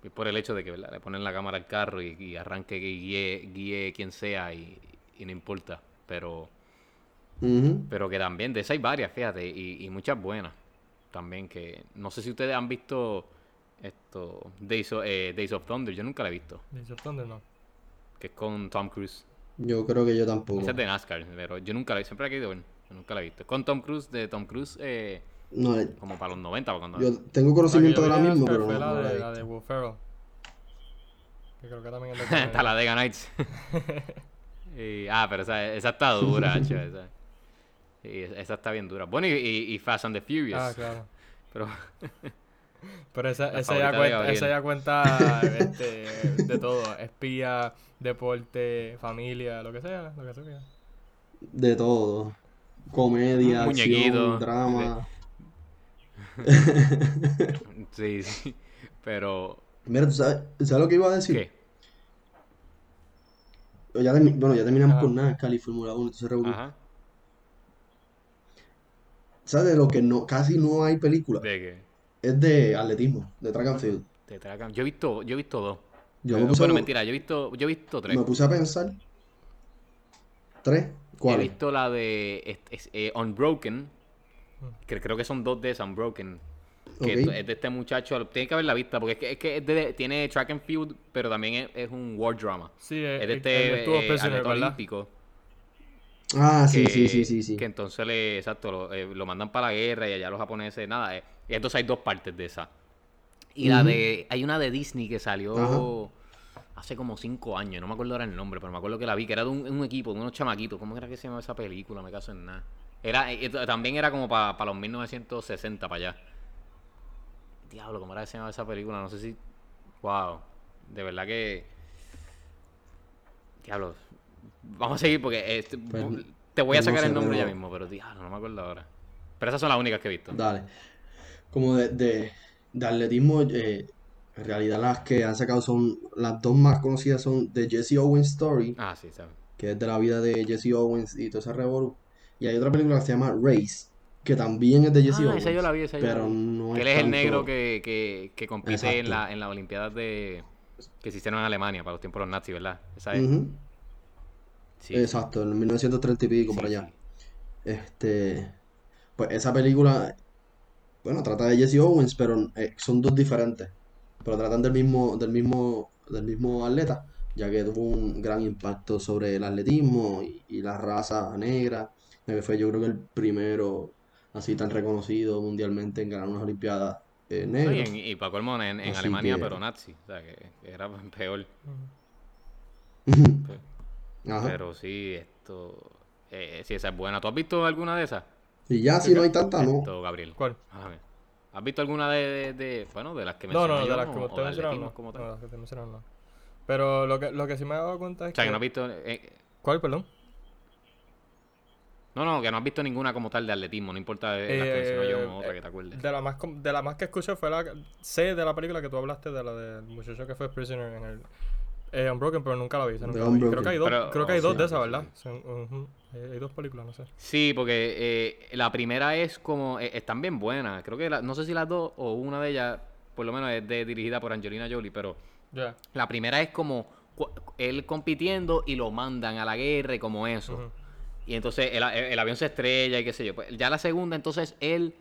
Y por el hecho de que ¿verdad? le ponen la cámara al carro y, y arranque y guíe, guíe quien sea y, y no importa. Pero, pero que también, de esas hay varias, fíjate, y, y muchas buenas. También que... No sé si ustedes han visto esto Days of, eh, Days of Thunder, yo nunca la he visto. Dice Thunder, no. Que es con Tom Cruise. Yo creo que yo tampoco. Esa es de NASCAR, pero yo nunca la siempre la he querido ver. Yo nunca la he visto. Con Tom Cruise, de Tom Cruise, eh, No, eh, como para los 90, para cuando... yo tengo conocimiento de La la misma, de pero no, fue no la la de, la de Will Ferrell. Que creo que también es de comedia. Talladega Nights. Y- ah, pero esa, esa está dura, esa. Y esa está bien dura. Bueno, y, y- y Fast and the Furious. Ah, claro. Pero Pero esa, esa, ya, cuenta, esa ya cuenta este, de todo. Espía, deporte, familia, lo que sea. Lo que sea. De todo. Comedia, Muñequito. acción, drama. sí, sí. Pero... Mira, ¿tú sabes, ¿sabes lo que iba a decir? ¿Qué? ya termi- bueno, ya terminamos Ajá. con NASCAR y Fórmula 1, entonces revolú. Ajá. ¿Sabes de lo que no, casi no hay película? ¿De qué? Es de atletismo, de track and field. De track and- Yo he visto, yo he visto dos. Yo me puse, bueno, a, mentira, yo he visto, yo he visto tres. me puse a pensar. ¿Tres? He ¿Cuál? visto la de es- es, eh, Unbroken, que creo que son dos de esas, Unbroken. Que Ok. esto- es de este muchacho, tiene que haber la vista, porque es que, es que es de- tiene track and field, pero también es, es un war drama. Sí, Es de este eh, prisoner, atleta ¿verdad? olímpico. Ah, sí, que, sí, sí, sí, sí. que entonces le, exacto, lo, eh, lo mandan para la guerra y allá los japoneses, nada. eh, y entonces hay dos partes de esa. Y la de, hay una de Disney que salió Ajá. hace como cinco años, no me acuerdo ahora el nombre, pero me acuerdo que la vi, que era de un, un equipo, de unos chamaquitos. ¿Cómo era que se llamaba esa película? Me caso en nada. Era, eh, eh, también era como para los 1960, para allá. Diablo, ¿cómo era que se llamaba esa película? No sé si... Wow. De verdad que... Diablo. Vamos a seguir porque este, Pues, te voy a no sacar sé, el nombre pero- ya mismo, pero diablo, no me acuerdo ahora. Pero esas son las únicas que he visto. Dale. Como de, de, de atletismo, eh, en realidad las que han sacado son, las dos más conocidas son The Jesse Owens Story, Ah, sí, ¿sabes? que es de la vida de Jesse Owens y todo ese revolú. Y hay otra película que se llama Race, que también es de Jesse Ah, Owens, esa yo la vi, esa yo pero no Que es él es el negro que, que, que compite en la, en la Olimpiadas de... que se hicieron en Alemania para los tiempos de los nazis, ¿verdad? Esa es. Sí. Exacto, en 1930 y pico Sí, por allá. Este, pues esa película, bueno, trata de Jesse Owens, pero eh, son dos diferentes. Pero tratan del mismo, del mismo, del mismo atleta, ya que tuvo un gran impacto sobre el atletismo y, y la raza negra, ya que fue yo creo que el primero así tan reconocido mundialmente en ganar unas Olimpiadas eh, No, y, negro. en- y para colmo en, Alemania, que- pero nazi. O sea, que, que era peor. Ujú. Ajá. Pero sí, esto... Eh, sí, esa es buena. ¿Tú has visto alguna de esas? Y ya si no hay tanta, no. Esto, Gabriel. ¿Cuál? ¿Has visto alguna de, de, de- bueno, de las que No, mencioné no, yo, de las que usted mencionaron, no. como tal? No, las que te mencionaron, no. Pero lo que, lo que sí me he dado cuenta es O sea, que que... no has visto... eh, ¿Cuál, perdón? no, no, que no has visto ninguna como tal de atletismo. No importa de las que mencioné yo o otra que te acuerdes. De la más, com- de la más que escuché fue la... Sé de la película que tú hablaste, de la del muchacho que fue prisoner en el... Eh, Unbroken, pero nunca la vi. nunca la vi. Creo que hay dos, Pero- creo que hay oh, dos sí, de esas, sí. ¿verdad? Son, ujú. hay, hay dos películas, no sé. Sí, porque eh, la primera es como... eh, están bien buenas. Creo que... la- no sé si las dos o una de ellas, por lo menos es de, dirigida por Angelina Jolie, pero... La primera es como él compitiendo y lo mandan a la guerra y como eso. Y entonces el, el avión se estrella y qué sé yo. Pues ya la segunda, entonces él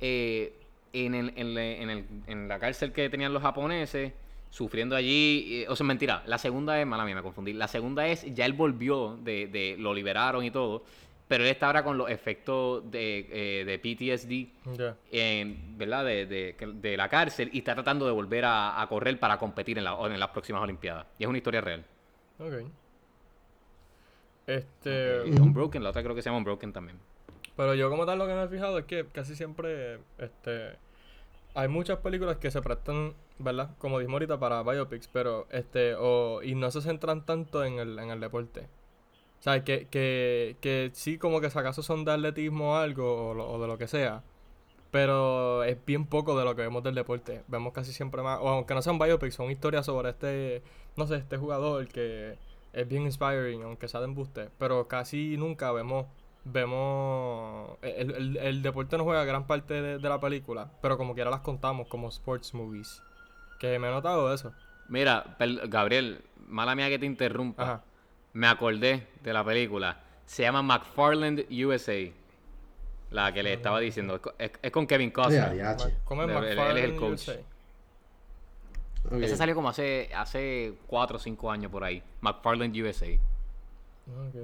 eh, en, el- en en el- en la cárcel que tenían los japoneses, sufriendo allí. eh, o sea, mentira. La segunda es, mala mía, me confundí. La segunda es, ya él volvió, de, de- lo liberaron y todo. Pero él está ahora con los efectos de, eh, de PTSD ¿verdad? De, de- de la cárcel y está tratando de volver a, a correr para competir en, la- en las próximas Olimpiadas. Y es una historia real. Ok. Este... Eh, Unbroken, la otra creo que se llama Unbroken también. Pero yo como tal lo que me he fijado es que casi siempre este hay muchas películas que se prestan, ¿verdad? Como dijimos ahorita para biopics, pero este o y no se centran tanto en el, en el deporte. O sea, que, que, que sí como que si acaso son de atletismo o algo o, o de lo que sea, pero es bien poco de lo que vemos del deporte. Vemos casi siempre más, o aunque no sean biopics, son historias sobre este, no sé, este jugador que es bien inspiring, aunque sea de embuste, pero casi nunca vemos vemos el, el- el deporte no juega gran parte de, de la película, pero como quiera las contamos como sports movies. Que me he notado eso. Mira, Gabriel, mala mía que te interrumpa. Ajá. Me acordé de la película. Se llama McFarland USA. La que le estaba diciendo. Es, co- es- es con Kevin Costner. adiache. ¿Cómo es Él- él- él es el McFarlane coach. USA? Ese salió como hace, hace 4 o 5 años por ahí. McFarland USA. Ok.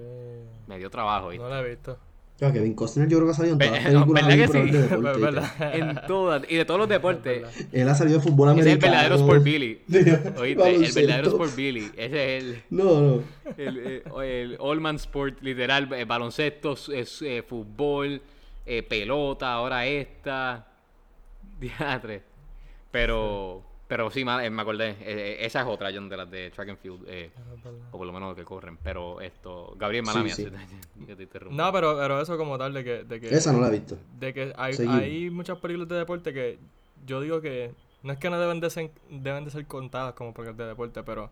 Me dio trabajo, ¿viste? No la he visto. Claro, Kevin Costner yo creo que ha salido en todas las no, películas ¿verdad que sí? deporte, Verdad. ¿viste? En todas. Y de todos los deportes. Él ha salido de fútbol Ese es el americano. verdadero Sport Billy. Oíste, el verdadero Sport Billy. Ese es el. No, no. El, eh, el All Man Sport, literal, eh, baloncesto, es, eh, fútbol, eh, pelota, ahora esta, diatre. Pero, pero sí, eh, me acordé, eh, eh, esa es otra, John, de las de track and field, eh, o por lo menos que corren. Pero esto, Gabriel, mala Sí, mía, sí. si- que te interrumpo. No, pero, pero eso como tal de que... De que Esa no la he visto. de que hay, hay muchas películas de deporte que yo digo que no es que no deben de ser, deben de ser contadas como películas de deporte, pero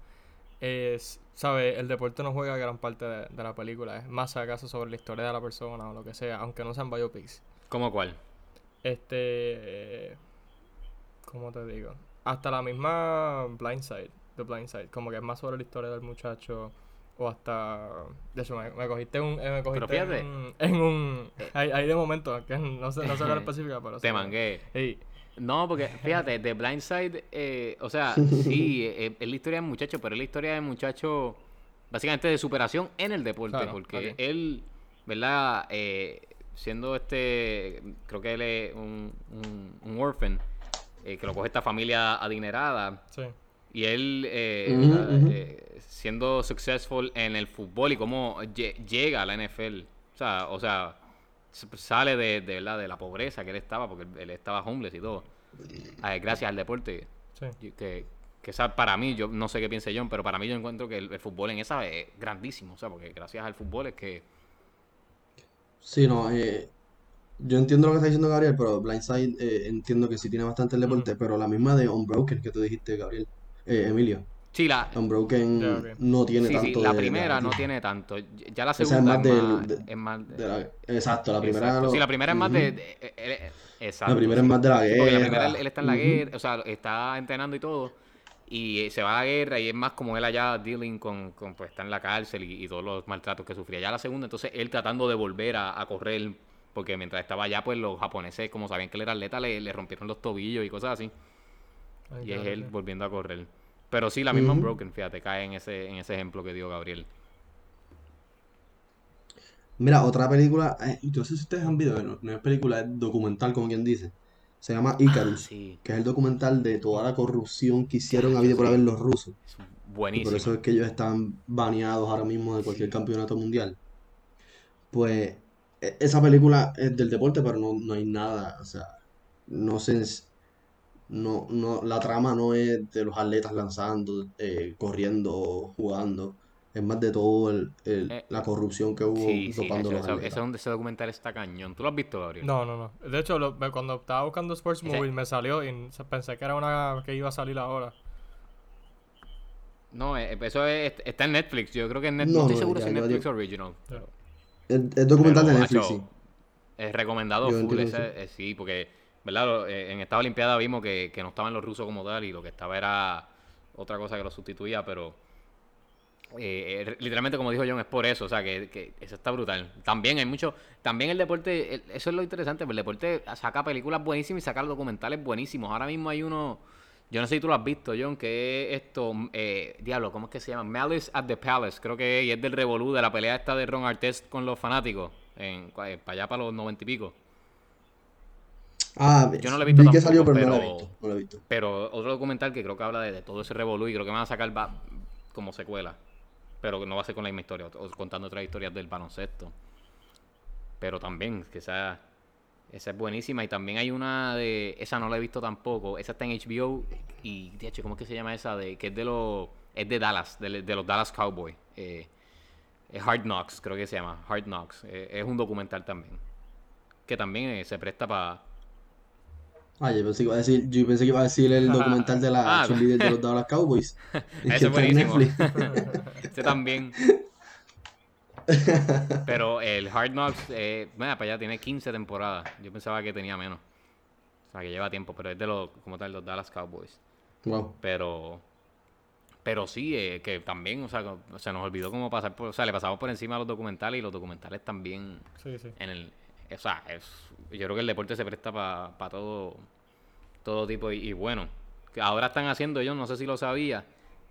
es, ¿sabes? El deporte no juega gran parte de, de la película. Es más acaso sobre la historia de la persona o lo que sea, aunque no sean biopics. ¿Cómo cuál? Este. ¿Cómo te digo? Hasta la misma Blindside. The Blindside. Como que es más sobre la historia del muchacho. O hasta. De hecho, me, me cogiste en un. eh, me cogiste fíjate. en un. En un hay, hay de momento, que no sé, no sé la específica, pero. Te sí. mangué. Sí. No, porque fíjate, The Blind Side, eh, o sea, sí, eh, es la historia del muchacho, pero es la historia del muchacho básicamente de superación en el deporte, Claro, porque él, ¿verdad? Eh, siendo este, creo que él es un, un, un orphan, eh, que lo coge esta familia adinerada, Sí. y él eh, ¿verdad? ujú. Eh, siendo successful en el fútbol y cómo lle- llega a la NFL. O sea, o sea sale de, de, ¿verdad? de la pobreza que él estaba, porque él, estaba homeless y todo. Eh, gracias al deporte. Sí. Que, que esa, para mí, yo no sé qué piense John, pero para mí yo encuentro que el, el fútbol en esa es grandísimo. O sea, porque gracias al fútbol es que... Sí, no, eh, yo entiendo lo que está diciendo Gabriel, pero Blindside eh, entiendo que sí tiene bastante el deporte, pero la misma de Unbroken que tú dijiste, Gabriel, eh, Emilio, Sí, la, Unbroken no tiene sí, sí, tanto la de- de primera no tiene tanto. Ya la Esa es segunda más es del- más... de- es más de la- exacto, la primera Exacto. lo- Sí, la primera es más de... de- eh, eh, exacto, La primera es más de la Sí, porque la guerra. primera él, él está en la guerra, o sea, está entrenando y todo. Y eh, se va a la guerra y es más como él allá dealing con, con pues está en la cárcel y, y todos los maltratos que sufría. Ya la segunda, entonces él tratando de volver a, a correr, porque mientras estaba allá, pues los japoneses, como sabían que él era atleta, le, le rompieron los tobillos y cosas así. Ay, Y es él volviendo a correr. Pero sí, la misma Ujú. Unbroken, fíjate, cae en ese, en ese ejemplo que dio Gabriel. Mira, otra película, eh, yo no sé si ustedes han visto, no, no es película, es documental, como quien dice. Se llama Icarus, sí. que es el documental de toda la corrupción que hicieron a vida por haber los rusos. Y por buenísimo. eso es que ellos están baneados ahora mismo de cualquier Sí. campeonato mundial. Pues esa película es del deporte, pero no, no hay nada, o sea, no se, no, no, la trama no es de los atletas lanzando, eh, corriendo, jugando. Es más de todo el, el- Eh, la corrupción que hubo Sí, sí, eso, los eso- atletas. ese, ese documental está cañón. ¿Tú lo has visto, Gabriel? No, no, no. De hecho, lo- cuando estaba buscando Sports Ese- Movie me salió y pensé que era una que iba a salir ahora. No, eh, eso es- está en Netflix. Yo creo que en Netflix. No, No, estoy seguro ya- si es Netflix Original. Pero, Es, documental pero, de Netflix, macho, sí. Es recomendado full. ese- eh, sí, porque, ¿verdad? Eh, en esta Olimpiada vimos que, que no estaban los rusos como tal y lo que estaba era otra cosa que lo sustituía, pero. eh, eh, literalmente, como dijo John, es por eso, o sea, que, que eso está brutal. También hay mucho, también el deporte, el- eso es lo interesante, pues el deporte saca películas buenísimas y saca documentales buenísimos. Ahora mismo hay uno, yo no sé si tú lo has visto, John, que es esto, eh, diablo, ¿cómo es que se llama? Malice at the Palace, creo que es, y es del Revolú, de la pelea esta de Ron Artest con los fanáticos, en, cua- eh, para allá para los noventa y pico. Ah, Yo no lo he visto vi que salió, pero no lo he visto. No lo he visto. Pero otro documental que creo que habla de, de todo ese revolú y creo que van a sacar va- como secuela. Pero no va a ser con la misma historia, o, contando otras historias del baloncesto. Pero también, que esa, es buenísima. Y también hay una de. Esa no la he visto tampoco. Esa está en HBO. Y, de hecho, ¿cómo es que se llama esa? de Que es de los. Es de Dallas, de, de los Dallas Cowboys. Eh, es Hard Knocks, creo que se llama. Hard Knocks. Eh, es un documental también. Que también eh, se presta para. Ah, yo pensé que iba a decir, yo pensé que iba a decir el documental de la Ah. de los Dallas Cowboys. Es Ese es buenísimo. Ese también. Pero el Hard Knocks, eh, mira, para allá tiene 15 temporadas. Yo pensaba que tenía menos. O sea, que lleva tiempo, pero es de los, como tal, los Dallas Cowboys. Wow. Pero, pero sí, eh, que también, o sea, se nos olvidó cómo pasar por, o sea, le pasamos por encima a los documentales y los documentales también Sí, sí. en el, o sea, es, yo creo que el deporte se presta para todo, todo tipo y, y bueno, ahora están haciendo, yo no sé si lo sabía,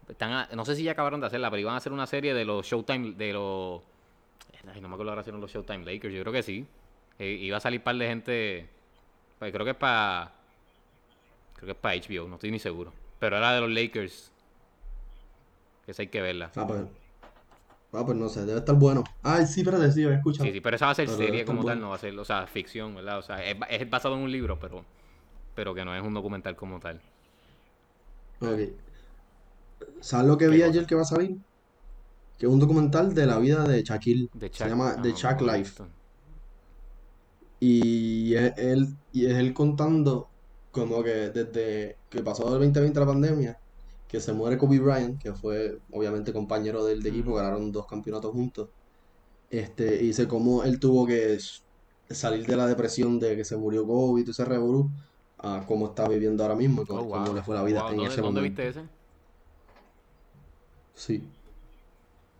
están a- no sé si ya acabaron de hacerla, pero iban a hacer una serie de los Showtime, de los, ay, no me acuerdo ahora si eran los Showtime Lakers, yo creo que sí, Eh, iba a salir un par de gente, pues creo que es para, creo que es para HBO, no estoy ni seguro, pero era de los Lakers, que esa hay que verla. Ah, pues. Ah, pues no sé, debe estar bueno. Ah, sí, espérate, sí, he escuchado. Sí, sí, pero esa va a ser Pero serie como tal, no va a ser, o sea, ficción, ¿verdad? O sea, es, ba- es basado en un libro, pero, pero que no es un documental como tal. Ok. ¿Sabes lo que ¿Qué vi cosa? ayer que va a salir? Que es un documental de la vida de Shaquille. De Se llama ah, The he Life. Y es él, y es él contando como que desde que pasó el 2020 la pandemia, que se muere Kobe Bryant, que fue obviamente compañero del de equipo, ganaron dos campeonatos juntos. Este, y dice cómo él tuvo que salir de la depresión de que se murió Kobe y todo ese revolú, a cómo está viviendo ahora mismo y cómo, Oh, cómo le fue la vida Wow, en ¿Dónde, ese dónde momento. viste ese? Sí.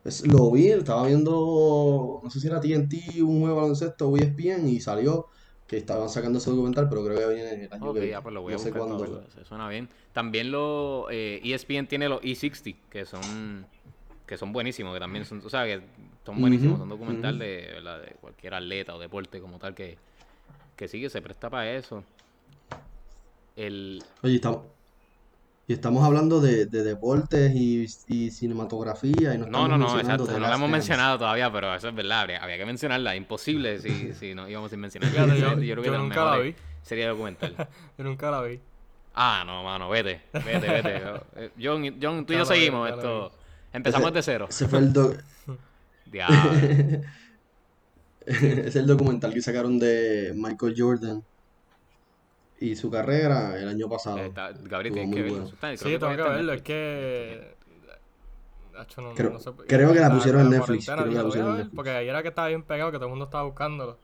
Es- lo vi, estaba viendo, no sé si era TNT, un de baloncesto o ESPN y salió que estaban sacando ese documental, pero creo que viene el año Ok, que ya pues lo voy a no sé buscar para cuándo. verlo, se suena bien. También lo eh, ESPN tiene los E60, que son que son buenísimos, que también son, o sea, que son buenísimos, son documental de, ¿verdad? de cualquier atleta o deporte como tal que, que sí, que se presta para eso. El, Oye, estamos, y estamos hablando de, de deportes y, y cinematografía y no no, no, no, exacto, The no la Last hemos Dance. mencionado todavía, pero eso es verdad, habría, habría que mencionarla, imposible si, si no íbamos sin mencionarla. Fíjate, yo, creo que yo nunca la vi. serie documental. Yo nunca la vi. Ah, no, mano, vete, vete, vete. Eh, John, John, tú y yo lo vi, seguimos lo esto. Empezamos Ese- de cero. Ese fue el do- Diablo. es el documental que sacaron de Michael Jordan y su carrera el año pasado. Está- Gabriel, tienes que muy verlo. bueno. Sí, tengo que verlo. Es que. Hacho, no, Creo- no sé- creo que la pusieron en Netflix, creo que la pusieron en. Porque ayer era que estaba bien pegado, que todo el mundo estaba buscándolo.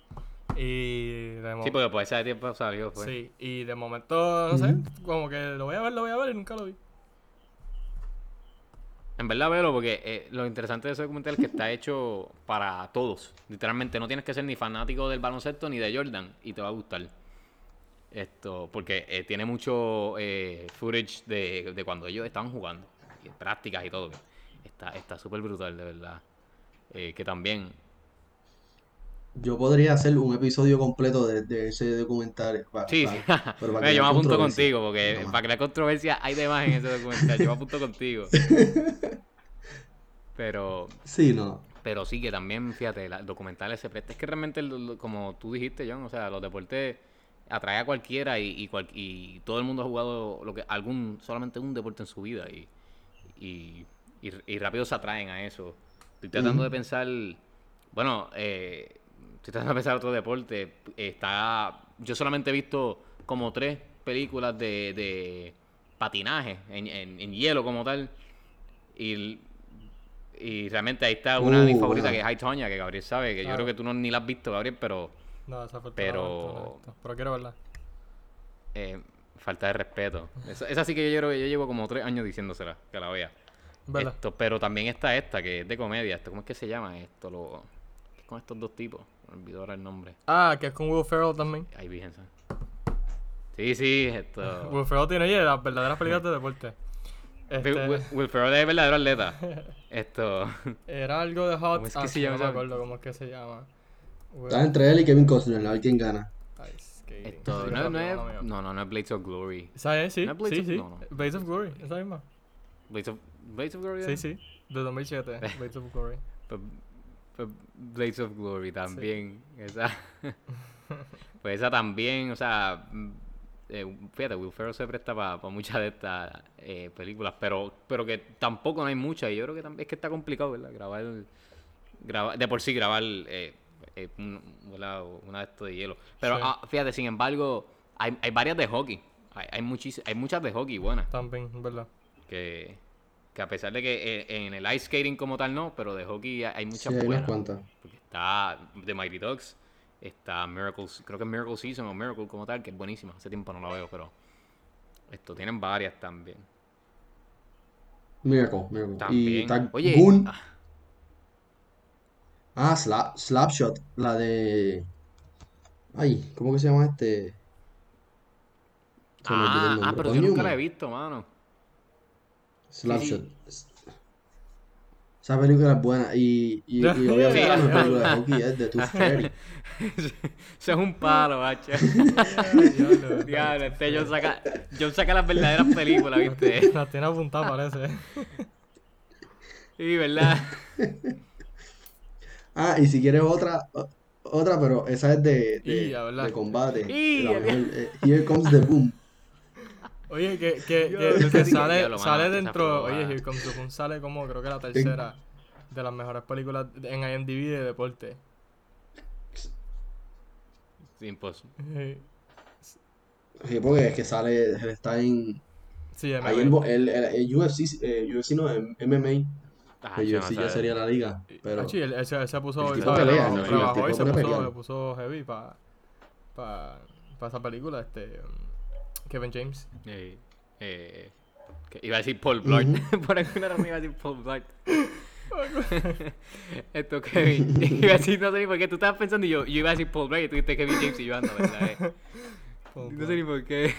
Y de Sí, momento. porque por ese tiempo salió, fue. Sí, y de momento, no sé, como que lo voy a ver, lo voy a ver y nunca lo vi. En verdad, velo, porque eh, lo interesante de ese documental es que está hecho para todos. Literalmente, no tienes que ser ni fanático del baloncesto ni de Jordan y te va a gustar. Esto, porque eh, tiene mucho eh, footage de, de cuando ellos estaban jugando, y prácticas y todo. Está está súper brutal, de verdad. Eh, que también, Yo podría hacer un episodio completo de, de ese documental. pa- Sí, pa- sí. pero para yo me apunto contigo, porque más. para crear controversia hay de más en ese documental. Yo me apunto contigo. Pero, Sí, no. pero sí que también, fíjate, la- el documental se presta. Es que realmente, como tú dijiste, John, o sea, los deportes atrae a cualquiera y, y, cual- y todo el mundo ha jugado lo que algún solamente un deporte en su vida y, y, rápido se atraen a eso. Estoy tratando de pensar, bueno, eh, estoy tratando de pensar otro deporte. Está, yo solamente he visto como tres películas de, de patinaje en, en, en hielo como tal. Y, y realmente ahí está una de mis Uh, favoritas que es High Tonya, que Gabriel sabe, que yo creo que tú no, ni la has visto, Gabriel, pero No, esa fue Pero- Pero quiero verla. eh, falta de respeto. Esa, esa sí que yo, creo que yo llevo como tres años diciéndosela, que la vea. Esto, pero también está esta, que es de comedia. Esto, ¿Cómo es que se llama esto? Lo, ¿qué es con estos dos tipos? Me olvidó ahora el nombre. Ah, que es con Will Ferrell también. Ay. Santa. Sí, sí, esto. Will Ferrell tiene oye, las verdaderas películas de deporte. Este, Will, Ferrell es verdadero atleta. Esto. Era algo de Hot. ¿Cómo es que ah, se sí, llama No me acuerdo cómo es que se llama. Está entre él y Kevin Costner, a ver quién gana. Esto no, no, es, no, no, no es Blades of Glory. ¿Esa es? Sí, ¿No es Blades sí, of- sí. no, no. Blades of Glory, esa misma. Blades of, Blades of Glory. Sí, era? sí. De 2007, Blades of Glory. Pues- pues Blades of Glory también. Esa. pues esa también, o sea. mm, eh, fíjate, Will Ferrell se presta para muchas de estas eh, películas, pero pero que tampoco no hay muchas. Y yo creo que también es que está complicado, ¿verdad? Grabar. grabar de por sí, grabar eh, eh, un- ¿verdad? una de estos de hielo. Pero Sí. ah, fíjate, sin embargo, hay, hay varias de hockey. Hay, hay, muchis- hay muchas de hockey buenas. También, ¿verdad? Que, que a pesar de que eh, en el ice skating como tal no, pero de hockey hay hay Sí, muchas hay unas buenas. cuantas. Porque está The Mighty Ducks, está Miracles, creo que es Miracle Season o Miracle como tal, que es buenísima. Hace tiempo no la veo, pero esto tienen varias también. Miracle, Miracle. Y También. está Oye, Goon. ah, Ah, Slap, Slapshot, la de... Ay, ¿cómo que se llama este? Se me olvidó el ah, ah, pero yo nunca la he visto, mano. Slapshot. Esa película es buena y, y, y obviamente Sí. la mejor película de hockey es de Tooth Fairy. Eso es un palo. Diablo. Diablo, este John saca, John saca las verdaderas películas, ¿viste? Las tiene apuntadas, parece. Sí, ¿verdad? Ah, y si quieres otra, otra, pero esa es de, de, combate. Y, La mejor, eh, Here Comes the Boom. Oye, que, que, sale, sale dentro. Oye. Here Comes the Moon sale como creo que la tercera de las mejores películas en IMDb de deporte. Sí, pues. Sí, porque es que sale, él está en, Sí, Ahí MMA. el, bo- el, el- el UFC, eh, UFC no, MMA. Ah, yo UFC no ya sería la liga. Pero Ah, sí, él, él se, él se puso, el él tipo se- pelea, re- ¿no? El rebajó tipo y se puso, heavy para pa, pa esa película, este, um, Kevin James. Eh, eh, que iba a decir Paul Blart. Ujú. Por alguna razón iba a decir Paul Blart. Esto, Kevin. Iba a decir, no sé ni por qué. Tú estabas pensando y yo, yo iba a decir Paul Blart y tú dijiste Kevin James y yo ando, ¿verdad? Eh, No sé ni por qué.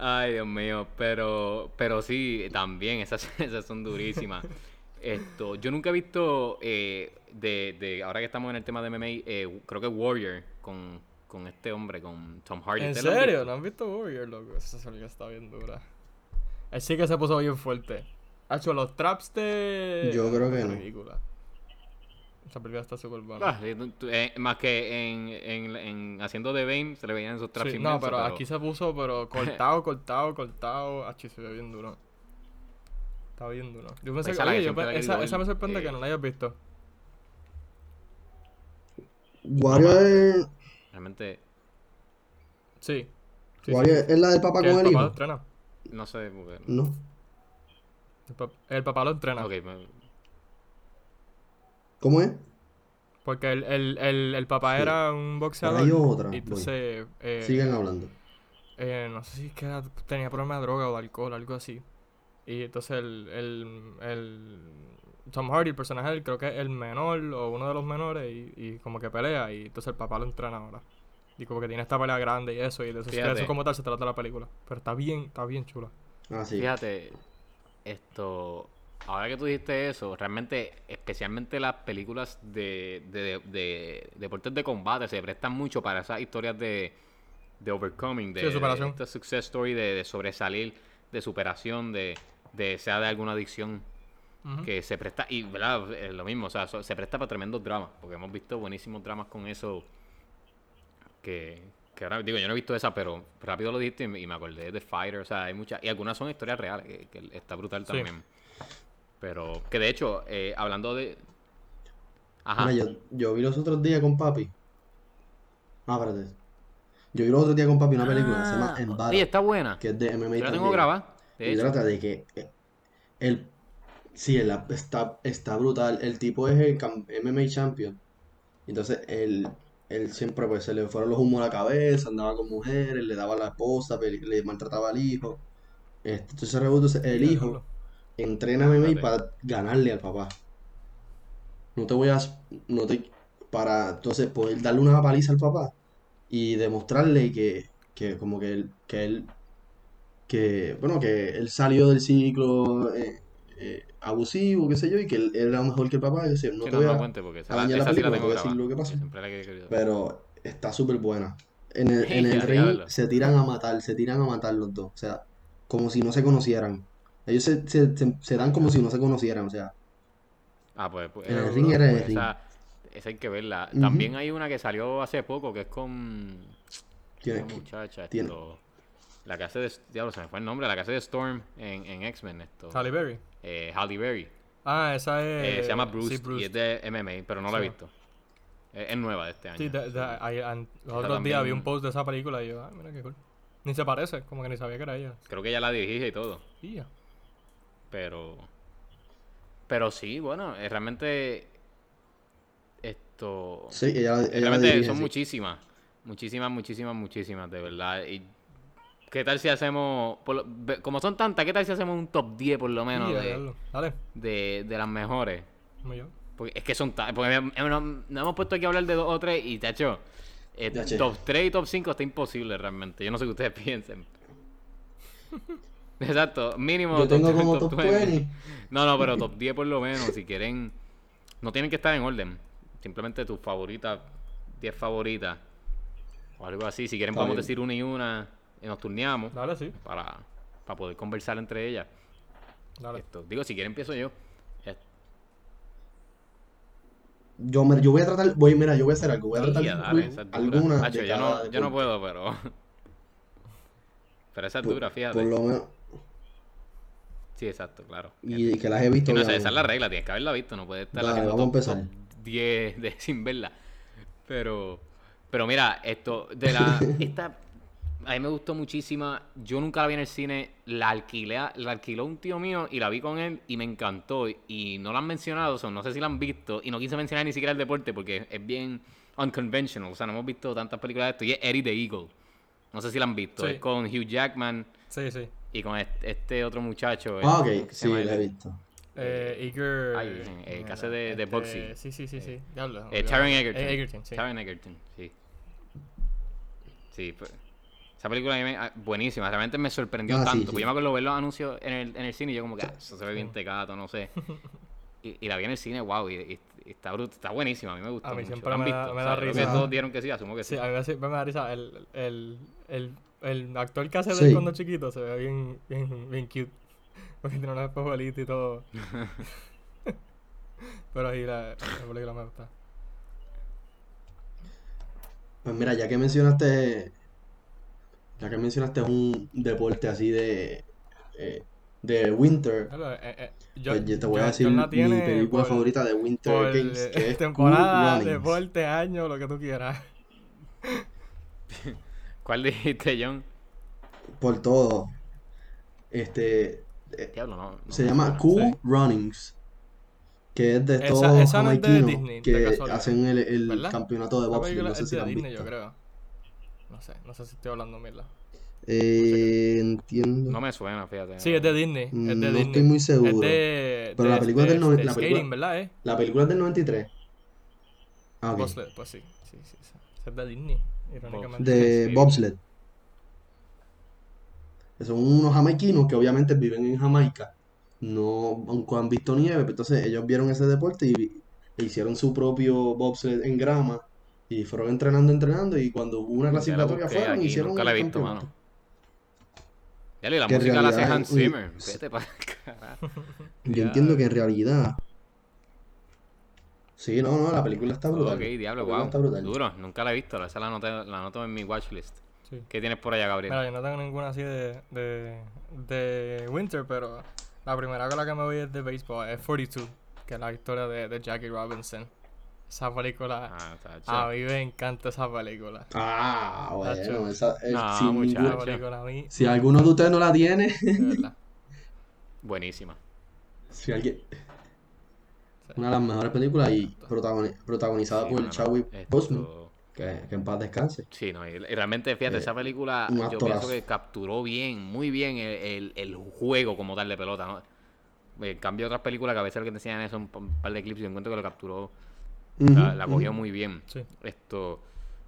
Ay, Dios mío. Pero, pero sí, también, esas, esas son durísimas. Esto, yo nunca he visto, eh, de, de, ahora que estamos en el tema de MMA, eh, creo que Warrior con, con este hombre, con Tom Hardy. ¿En ¿Ustedes lo han serio? ¿No han visto Warrior, loco? Esa película está bien dura. Él sí que se puso bien fuerte. Ha hecho los traps de... Yo creo que no. película. Esa película está súper buena. Ah, sí, tú- eh, más que en, en, en haciendo de Bane se le veían esos traps Sí, no, inmensos, pero, aquí se puso, pero cortado, cortado, cortado. Ah, se ve bien duro. Está bien duro. Yo pensé Esa que, la que oye, yo esa, querido esa me sorprende eh, que no la hayas visto. Wario es, Realmente, Sí. sí, Wario es la del papá con el el papá lo hijo. entrena. no sé, porque... No. El, pap- el papá lo entrena. Ok, me- ¿Cómo es? Porque el, el, el, el papá Sí. era un boxeador. Hay otra. Y entonces, eh, Sigan hablando. eh, no sé si es que era- tenía problemas de droga o de alcohol, algo así. Y entonces el, el, el Tom Hardy, el personaje, de él, creo que es el menor o uno de los menores y, y como que pelea y entonces el papá lo entrena ahora. Y como que tiene esta pelea grande y eso, y de eso, de eso como tal se trata la película. Pero está bien, está bien chula. Ah, sí. Fíjate, esto, ahora que tú dijiste eso, realmente, especialmente las películas de, de, de- de deportes de combate se prestan mucho para esas historias de, de overcoming, de, Sí, de superación. esta success story, de, de sobresalir, de superación, de, de sea de alguna adicción que se presta, y ¿verdad? Es lo mismo, o sea, se presta para tremendos dramas, porque hemos visto buenísimos dramas con eso, que, que ahora, digo, yo no he visto esa, pero rápido lo dijiste y me, y me acordé de Fighter, o sea, hay muchas, y algunas son historias reales, que, que está brutal Sí. Pero, que de hecho, eh, hablando de... Ajá, Mira, yo, yo vi los otros días con papi. Ah, espérate. Yo vi los otros días con papi una película, se llama Ah, Embargo, oye, está buena, que es de MMA yo la tengo grabada, Y trata de que eh, el sí, el, está, está brutal. El tipo es el MMA champion. Entonces él, él siempre pues se le fueron los humos a la cabeza, andaba con mujeres, le daba a la esposa, le maltrataba al hijo. Este, entonces el Sí, hijo. Entrena MMA para ganarle al papá. No te voy a no te para entonces poder darle una paliza al papá y demostrarle que, que como que él, que él que bueno que él salió del ciclo eh, eh, abusivo, qué sé yo, y que él era mejor que el papá, y decía, no Sí, te no, voy a cuente, porque esa, a dañar la esa sí la película, tengo te voy a decir grabada, lo que que pasó. siempre la he querido. pero está súper buena. En el, en el ring se tiran a matar, se tiran a matar los dos, o sea, como si no se conocieran. Ellos se, se, se- se dan como si no se conocieran, o sea, Ah, pues, pues, en el ring era el pues ring. esa, esa hay que verla. También hay una que salió hace poco que es con Tiene- esta muchacha, tiene- esto, la que hace de, diablo, se me fue el nombre, la que hace de Storm en, en X-Men, esto, Halle Berry. eh, Halle Berry. Ah, esa es... Eh, se llama sí, Bruce, y es de MMA, pero no la he visto. Es nueva de este año. Sí, de- de- los otros también- días vi un post de esa película y yo, ah, mira qué cool. Ni se parece, como que ni sabía que era ella. Creo que ya la dirige y todo. Y ya. Pero. Pero sí, bueno, eh, realmente. Esto. Sí, ella, ella la realmente dirige, son sí. muchísimas. Muchísimas, muchísimas, muchísimas, de verdad. Y ¿Qué tal si hacemos. por lo- ve- como son tantas, ¿qué tal si hacemos un top 10 por lo menos de. Dale, de, de las mejores? como yo. Porque es que son tan. Porque me- me- nos, nos hemos puesto aquí a hablar de dos o tres y, tacho. eh, top 3 y top 5 está imposible realmente. Yo no sé qué ustedes piensen. Exacto, mínimo. Yo tengo top- como top top 20. 20. No, no, pero top 10 por lo menos. Si quieren. No tienen que estar en orden. Simplemente tus favoritas. 10 favoritas. O algo así. Si quieren, Está podemos bien. decir una y una. Y nos turneamos. Dale, sí. Para, para poder conversar entre ellas. Dale. Esto. Digo, si quieren, empiezo yo. Yo, me- yo voy a tratar, voy, mira, yo voy a hacer algo, voy a tratar de dale, alguna Hacho, de yo, cada no, yo no puedo, pero. Pero esa es dura, fíjate. Por lo menos, Sí, exacto, claro. y que las he visto Sí, no sé, esa es la regla, tienes que haberla visto, no puedes estar Dale, vamos a empezar. top 10 de, sin verla. Pero, pero mira, esto, de la, esta, a mí me gustó muchísimo. Yo nunca la vi en el cine. La alquilé, la alquiló un tío mío y la vi con él y me encantó. Y no la han mencionado, o sea, no sé si la han visto. Y no quise mencionar ni siquiera el deporte porque es bien unconventional. O sea, no hemos visto tantas películas de esto. Y es Eddie the Eagle. No sé si la han visto. Sí. Es con Hugh Jackman Sí, sí. Y con este, este otro muchacho. Ah, ¿cómo ok, se sí, la he visto. Eh, Eager. Ay, el que hace de- de Bugsy. Sí, sí, sí, sí. Diablo. Eh, Taron Egerton. Eh, Egerton, sí. Taron Egerton, sí. Sí, pues, esa película a mí me- ah, buenísima, realmente me sorprendió Ah, sí, tanto. sí. porque yo me acuerdo ver los anuncios en el, en el cine y yo como que, ah, eso se ve bien tecato, no sé. Y, y la vi en el cine, wow, y, y- y está, brut- está buenísima, a mí me gustó A mí mucho. siempre ¿La han me da- visto? me O da sea, creo risa. que todos dijeron que sí, asumo que sí. Sí, a mí me, me da risa. El, el, el, el actor que hace de él cuando chiquito se ve bien, bien, bien cute. Porque tiene una espejuelita y todo. Pero ahí la, la película me gusta. Pues mira, ya que mencionaste, ya que mencionaste un deporte así de, eh, de winter, eh, eh, yo, pues yo te voy a decir mi película por- favorita de Winter por Games, que es temporada, Cool Runnings. deporte, año, lo que tú quieras. ¿Cuál dijiste, John? Por todo. Este, eh, Diablo, no. no se llama. Cool. Runnings, que es de estos esa de Disney, que hacen el, campeonato de película no sé es si de la han Disney, visto. yo creo. No sé, no sé si estoy hablando mierda. Eh, entiendo. No me suena, fíjate. Sí, es de Disney. Es de No Disney. estoy muy seguro. Es de. Pero de- la película es de- del noven- de la película- skating, ¿verdad? Eh? La película es del 93. Ah, ok. Bobsled, pues sí. Sí, sí. Es de Disney. De bobsled. Son unos jamaiquinos que obviamente viven en Jamaica. No nunca han visto nieve, pero entonces ellos vieron ese deporte y, e hicieron su propio bobsled en grama. Y fueron entrenando, entrenando. Y cuando hubo una clasificatoria fueron aquí, hicieron nunca la he visto, campeonato. mano. Ya la música la hace Hans Zimmer. Vete para carajo. Yo entiendo que en realidad. Sí, no, no, la película está brutal. Ok, diablo, wow. está brutal. Duro, nunca la he visto. Esa la anoté, la anoto en mi watchlist. Sí. ¿Qué tienes por allá, Gabriel? Mira, yo no tengo ninguna así de, de, de Winter, pero la primera con la que me voy es de béisbol, es 42, que es la historia de, de Jackie Robinson. Esa película, Ah, a mí me encanta esa película. Ah, bueno, esa, eh, No, sin Esa película a mí, si alguno de ustedes no la tiene, de verdad. Buenísima. si alguien, una de las mejores películas y protagoni- protagonizada Sí, por mano, Chadwick esto- Boseman, que, que en paz descanse. Sí, no, y realmente, fíjate, Eh, esa película un yo pienso que capturó bien, muy bien el, el, el juego como tal de pelota, ¿no? En cambio, otras películas que a veces lo que te enseñan es un, pa- un par de clips y yo encuentro que lo capturó, la, cogió muy bien. Sí. Esto,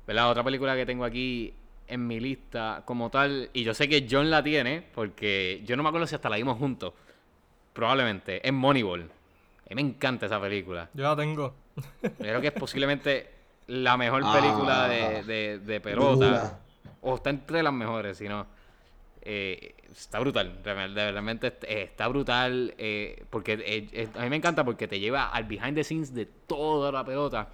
¿verdad? Otra película que tengo aquí en mi lista como tal, y yo sé que John la tiene, porque yo no me acuerdo si hasta la vimos juntos, probablemente, es Moneyball. Mí me encanta esa película. Yo la tengo. Creo que es posiblemente la mejor Ah, película de, de, de pelota. O está entre las mejores, si no. eh, está brutal. real- Realmente eh, está brutal. eh, porque eh, eh, a mí me encanta porque te lleva al behind the scenes de toda la pelota.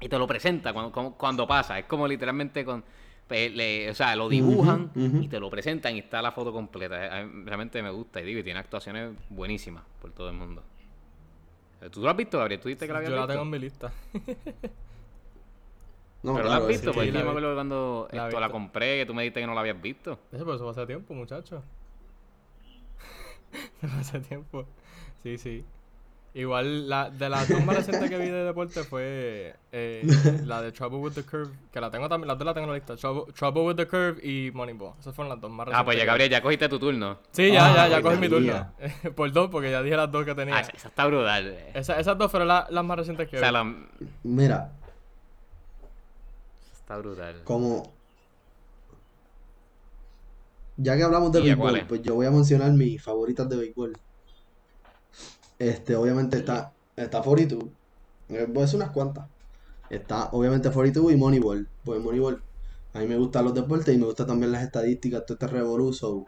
Y te lo presenta cuando, como- cuando pasa. Es como literalmente con. le- o sea, lo dibujan y te lo presentan y está la foto completa. Eh, a mí realmente me gusta y digo, y tiene actuaciones buenísimas por todo el mundo. ¿Tú lo has visto, Gabriel? ¿Tú dijiste que la habías Yo la visto? tengo en mi lista. No, Pero la has visto, sí, pues la yo me acuerdo cuando La esto la compré, que tú me dijiste que no la habías visto. Eso, pero eso fue hace tiempo, muchacho. Hace tiempo. Sí, sí. Igual, la, de las dos más recientes que vi de deporte fue eh, la de Trouble with the Curve, que la tengo también, las dos la tengo en la lista. Trouble, Trouble with the Curve y Moneyball. Esas fueron las dos más recientes. Ah, pues ya, vi. Gabriel, ya cogiste tu turno. Sí, ya, ya, ya Ah, cogí mi turno. María. Por dos, porque ya dije las dos que tenía. Ah, esa, está brutal. eh. Esa- esas dos fueron la- las más recientes que O sea, vi. la- Mira, está brutal. como... Ya que hablamos de ¿Y a cuál béisbol, es? pues yo voy a mencionar mis favoritas de béisbol. Este, obviamente está, está 42. Eh, Voy a decir unas cuantas. Está obviamente 42 y Moneyball. Pues Moneyball, a mí me gustan los deportes y me gustan también las estadísticas, todo este revolú, so,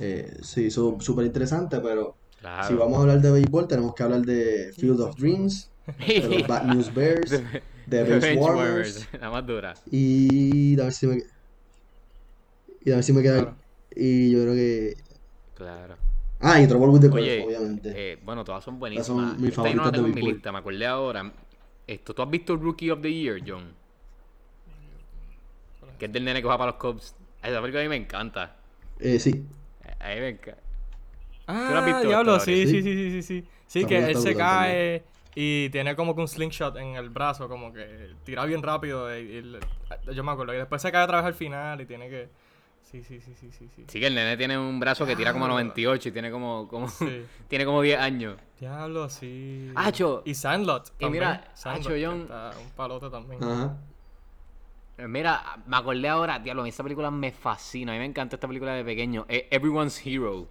eh, sí, son súper interesante, pero Claro. si vamos a hablar de béisbol, tenemos que hablar de Field of Dreams, de los Bad News Bears, de The Bench Warmers, la más dura. y a ver si me, y a ver si me queda, Claro. y yo creo que, Claro. Ah, y Trouble with the Curve, Oye, obviamente. eh, bueno, todas son son buenísimas. mis Esta yo no la favoritas de tengo en mi béisbol. lista, me acordé ahora. Esto, ¿tú has visto Rookie of the Year, John? Que es del nene que va para los Cubs. Esa película a mí me encanta. Eh, sí. A mí me encanta. Ah, la has visto, diablo, sí, sí, Sí. sí, sí, sí, que él se cae y tiene como que un slingshot en el brazo, como que tira bien rápido. y- y le- yo me acuerdo. Y después se cae otra vez al final y tiene que... Sí, sí, sí, sí, sí, sí. Sí, que el nene tiene un brazo que tira como Diablo. 98 y tiene como, como Sí. tiene como 10 años. Diablo, sí. Acho. Y Sandlot. Y mira. Sandlot, Acho, John- está un palote también. Ajá. Eh, Mira, me acordé ahora, diablo, a mí esta película me fascina. A mí me encanta esta película de pequeño. Eh, Everyone's Hero.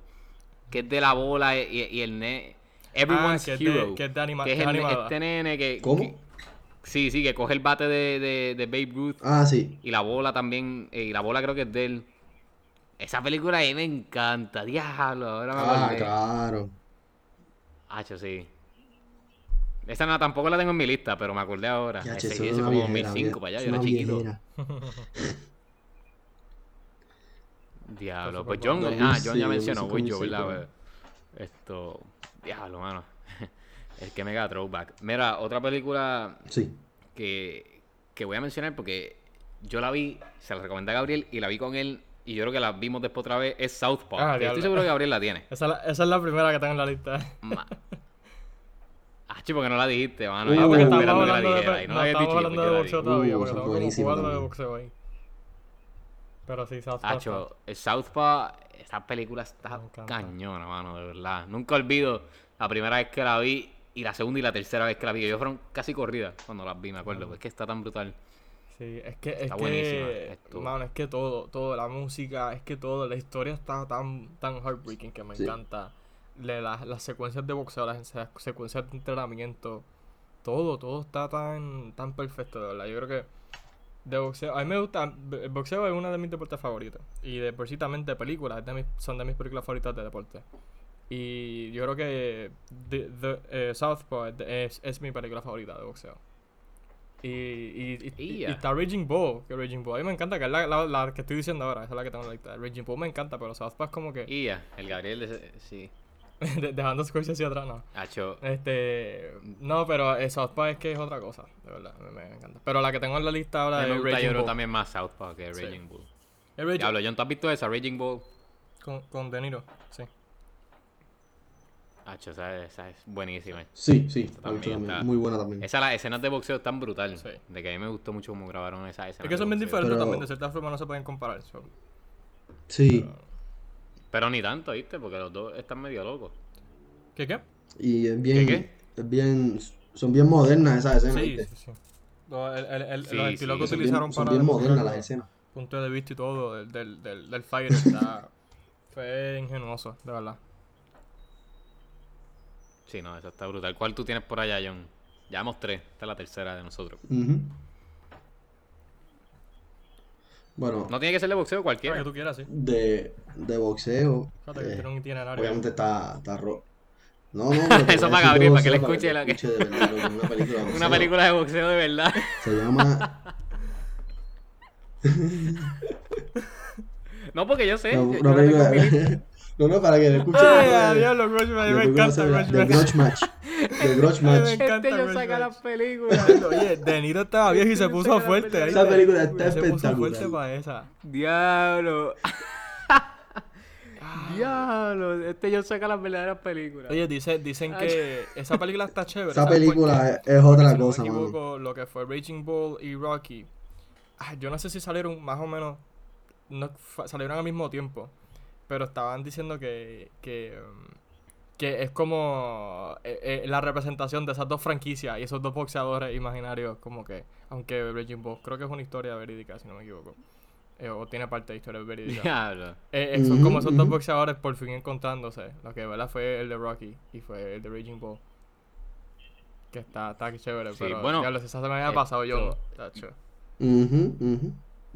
Que es de la bola y, y el nene. Everyone's Ah, que es de- Hero. que es de anima- que es el este nene que. ¿Cómo? que- sí, sí, que coge el bate de, de, de Babe Ruth. Ah, sí. Y la bola también. eh, y la bola creo que es de él. Esa película a mí me encanta. Diablo, ahora me Ah, acordé. claro. Hacho, sí. Esa no, tampoco la tengo en mi lista, pero me acordé ahora. Ya, Ese, como viejera, 2005 vie- para allá, yo era chiquito. Diablo, pues John, ah, John ya 2006, mencionó, voy yo, 2006, ¿verdad? Esto, diablo, mano. Es que mega throwback. Mira, otra película Sí. que, que voy a mencionar porque yo la vi, se la recomendé a Gabriel y la vi con él y yo creo que la vimos después otra vez, es Southpaw. Ah, que diablo. estoy seguro que Gabriel la tiene. Esa, es la- esa es la primera que tengo en la lista. Ma- Ah, chico, porque no la dijiste, mano. Ah, porque estamos esperando que la hablando de, dijera y no no, estamos dicho, hablando yo de boxeo todavía, porque eso tengo es como buenísimo cuatro de boxeo ahí. Pero sí, South Park. Hacho, el Southpaw, esa película está cañona, mano, de verdad. Nunca olvido la primera vez que la vi y la segunda y la tercera vez que la vi. que Yo fueron casi corridas cuando las vi, me acuerdo. Es que está tan brutal. Sí, es que, es Está buenísima, que, esto. mano, es que todo, todo, la música, es que todo, la historia está tan, tan heartbreaking que me Sí. encanta. Le- las, las secuencias de boxeo, las se- secuencias de entrenamiento, todo, todo está tan, tan perfecto, de verdad. Yo creo que de boxeo, a mí me gusta, el boxeo es uno de mis deportes favoritos. Y de por sí también de películas, es de mis- son de mis películas favoritas de deporte. Y yo creo que The, The- eh, Southpaw es, es, es mi película favorita de boxeo. Y, y, y, y Ya. está Raging Bull, que Raging Bull a mí me encanta, que es la, la, la que estoy diciendo ahora, esa es la que tengo en la lista. Raging Bull me encanta, pero Southpaw es como que ya, el Gabriel, de- sí. de- dejando Scorsese hacia atrás, no. Este, no, pero eh, Southpaw es que es otra cosa, de verdad, me, me encanta. Pero la que tengo en la lista ahora es me gusta yo Raging Bull. también más Southpaw que Sí. Raging Bull. Es Raging- Diablo, John, ¿tú has visto esa? Raging Bull. con, con De Niro, sí. Hacho, esa, esa es buenísima. Sí, sí. también está- Muy buena también. Esa, las escenas de boxeo están brutales. Sí. De que a mí me gustó mucho cómo grabaron esa escena. Es que son bien diferentes Pero- también, de cierta forma no se pueden comparar. so. Sí. Pero ni tanto, ¿viste? Porque los dos están medio locos. ¿Qué qué? Y es bien. qué? Es bien. Son bien modernas esas escenas. Sí, ¿viste? sí, sí. El, el, el, Sí, los sí, estilos que son Son utilizaron bien, son para bien modernas las escenas. puntos de vista y todo del, del, del, del fighter está, fue ingenuoso, de verdad. Sí, no, esa está brutal. ¿Cuál tú tienes por allá, John? Llevamos tres. Esta es la tercera de nosotros. Ujú. Bueno, No tiene que ser de boxeo cualquiera. que tú quieras, sí. de, de boxeo. Fíjate que eh, tiene un itinerario. obviamente está, está ro- No, no, Eso para Gabriel, para que le escuche la que- escuche de verdad, loco, una película de Una boxeo. película de boxeo de verdad. Se llama. No, porque yo sé. no, yo- una yo película. No, no, para que le escuche. ¡Ay, diablo, Grudge, la me encanta The Match. Grudge Match. The Grudge Match. Me encanta Este yo saca Match. las películas. Oye, De Niro estaba viejo y se puso fuerte. ahí. Esa película está Se puso espectacular. fuerte para esa. Diablo. Diablo. Este yo saca las verdaderas películas. Oye, dice, dicen que esa película está chévere. Esa ¿sabes por película es, otra si cosa, no me mano. equivoco, lo que fue Raging Bull y Rocky, ah, yo no sé si salieron más o menos, no salieron al mismo tiempo, pero estaban diciendo que, que, um, que es como eh, eh, la representación de esas dos franquicias y esos dos boxeadores imaginarios, como que, aunque Raging Bull creo que es una historia verídica, si no me equivoco, eh, o tiene parte de historia verídica. Diablo. Eh, eh, son como esos dos boxeadores por fin encontrándose. Lo que verdad fue el de Rocky y fue el de Raging Bull. Que está, está aquí chévere, Sí, pero bueno, diablo, si esa se me había pasado yo.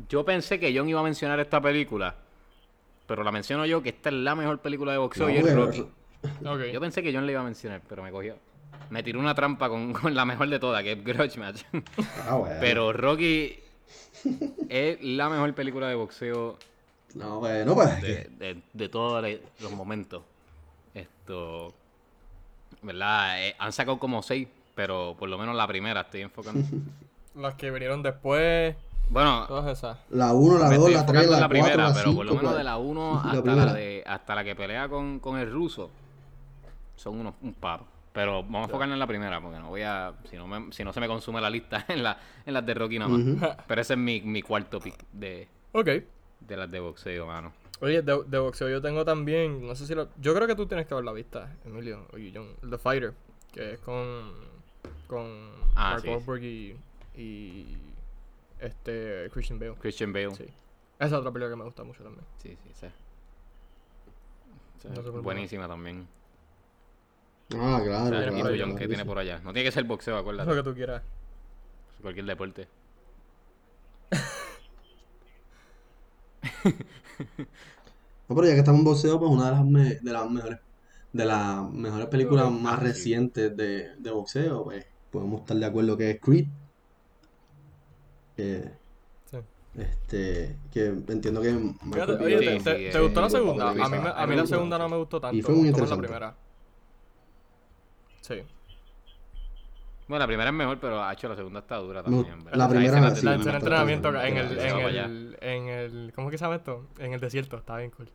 Yo pensé que John iba a mencionar esta película. Pero la menciono yo, que esta es la mejor película de boxeo No, y es Rocky. Yo pensé que John le iba a mencionar, pero me cogió. Me tiró una trampa con, con la mejor de todas, que es Grudge Match. Ah, bueno. Pero Rocky es la mejor película de boxeo No, bueno, pues. es de, de, de todos los momentos. Esto, ¿verdad? Eh, han sacado como seis, pero por lo menos la primera estoy enfocando. Las que vinieron después. Bueno, Todas esas. La 1, la me 2, estoy la 3, enfocando en la la 4, primera, la pero 5. por lo menos de la 1 hasta la, de, hasta la que pelea con, con el ruso son unos, un paro. Pero vamos a enfocarnos en la primera, porque no voy a. Si no, me- si no se me consume la lista en, la, en las de Rocky nada más. Pero ese es mi, mi cuarto pick de, Ok. de las de boxeo, mano. Oye, de, de boxeo yo tengo también, no sé si lo... Yo creo que tú tienes que haberla vista, Emilio. Oye, John. The Fighter, que es con... Con Ah, Mark sí. Wahlberg y... Y... Este... Christian Bale. Christian Bale. Sí. Esa es otra película que me gusta mucho también. Sí, sí, sí. No buenísima también. Ah, O claro, sea, Claro, que sí. tiene por allá. No tiene que ser boxeo, Lo que acuérdate. tú quieras. Cualquier deporte. No, pero ya que estamos en boxeo, pues una de las, me- de las mejores de las mejores películas más Ah, sí. recientes de, de boxeo, pues podemos estar de acuerdo que es Creed. Que, Sí. este, que entiendo que Fíjate, oye, Sí, ¿te, sí, te- gustó la segunda? A mí, me- a mí la segunda no me gustó tanto Y fue muy como la interesante. primera. Sí. Bueno, la primera es mejor, pero ha hecho la segunda está dura también. ¿verdad? la primera sí, la gustó entrenamiento en el, en el, en el, ¿cómo es que se llama esto? En el desierto, está bien cool.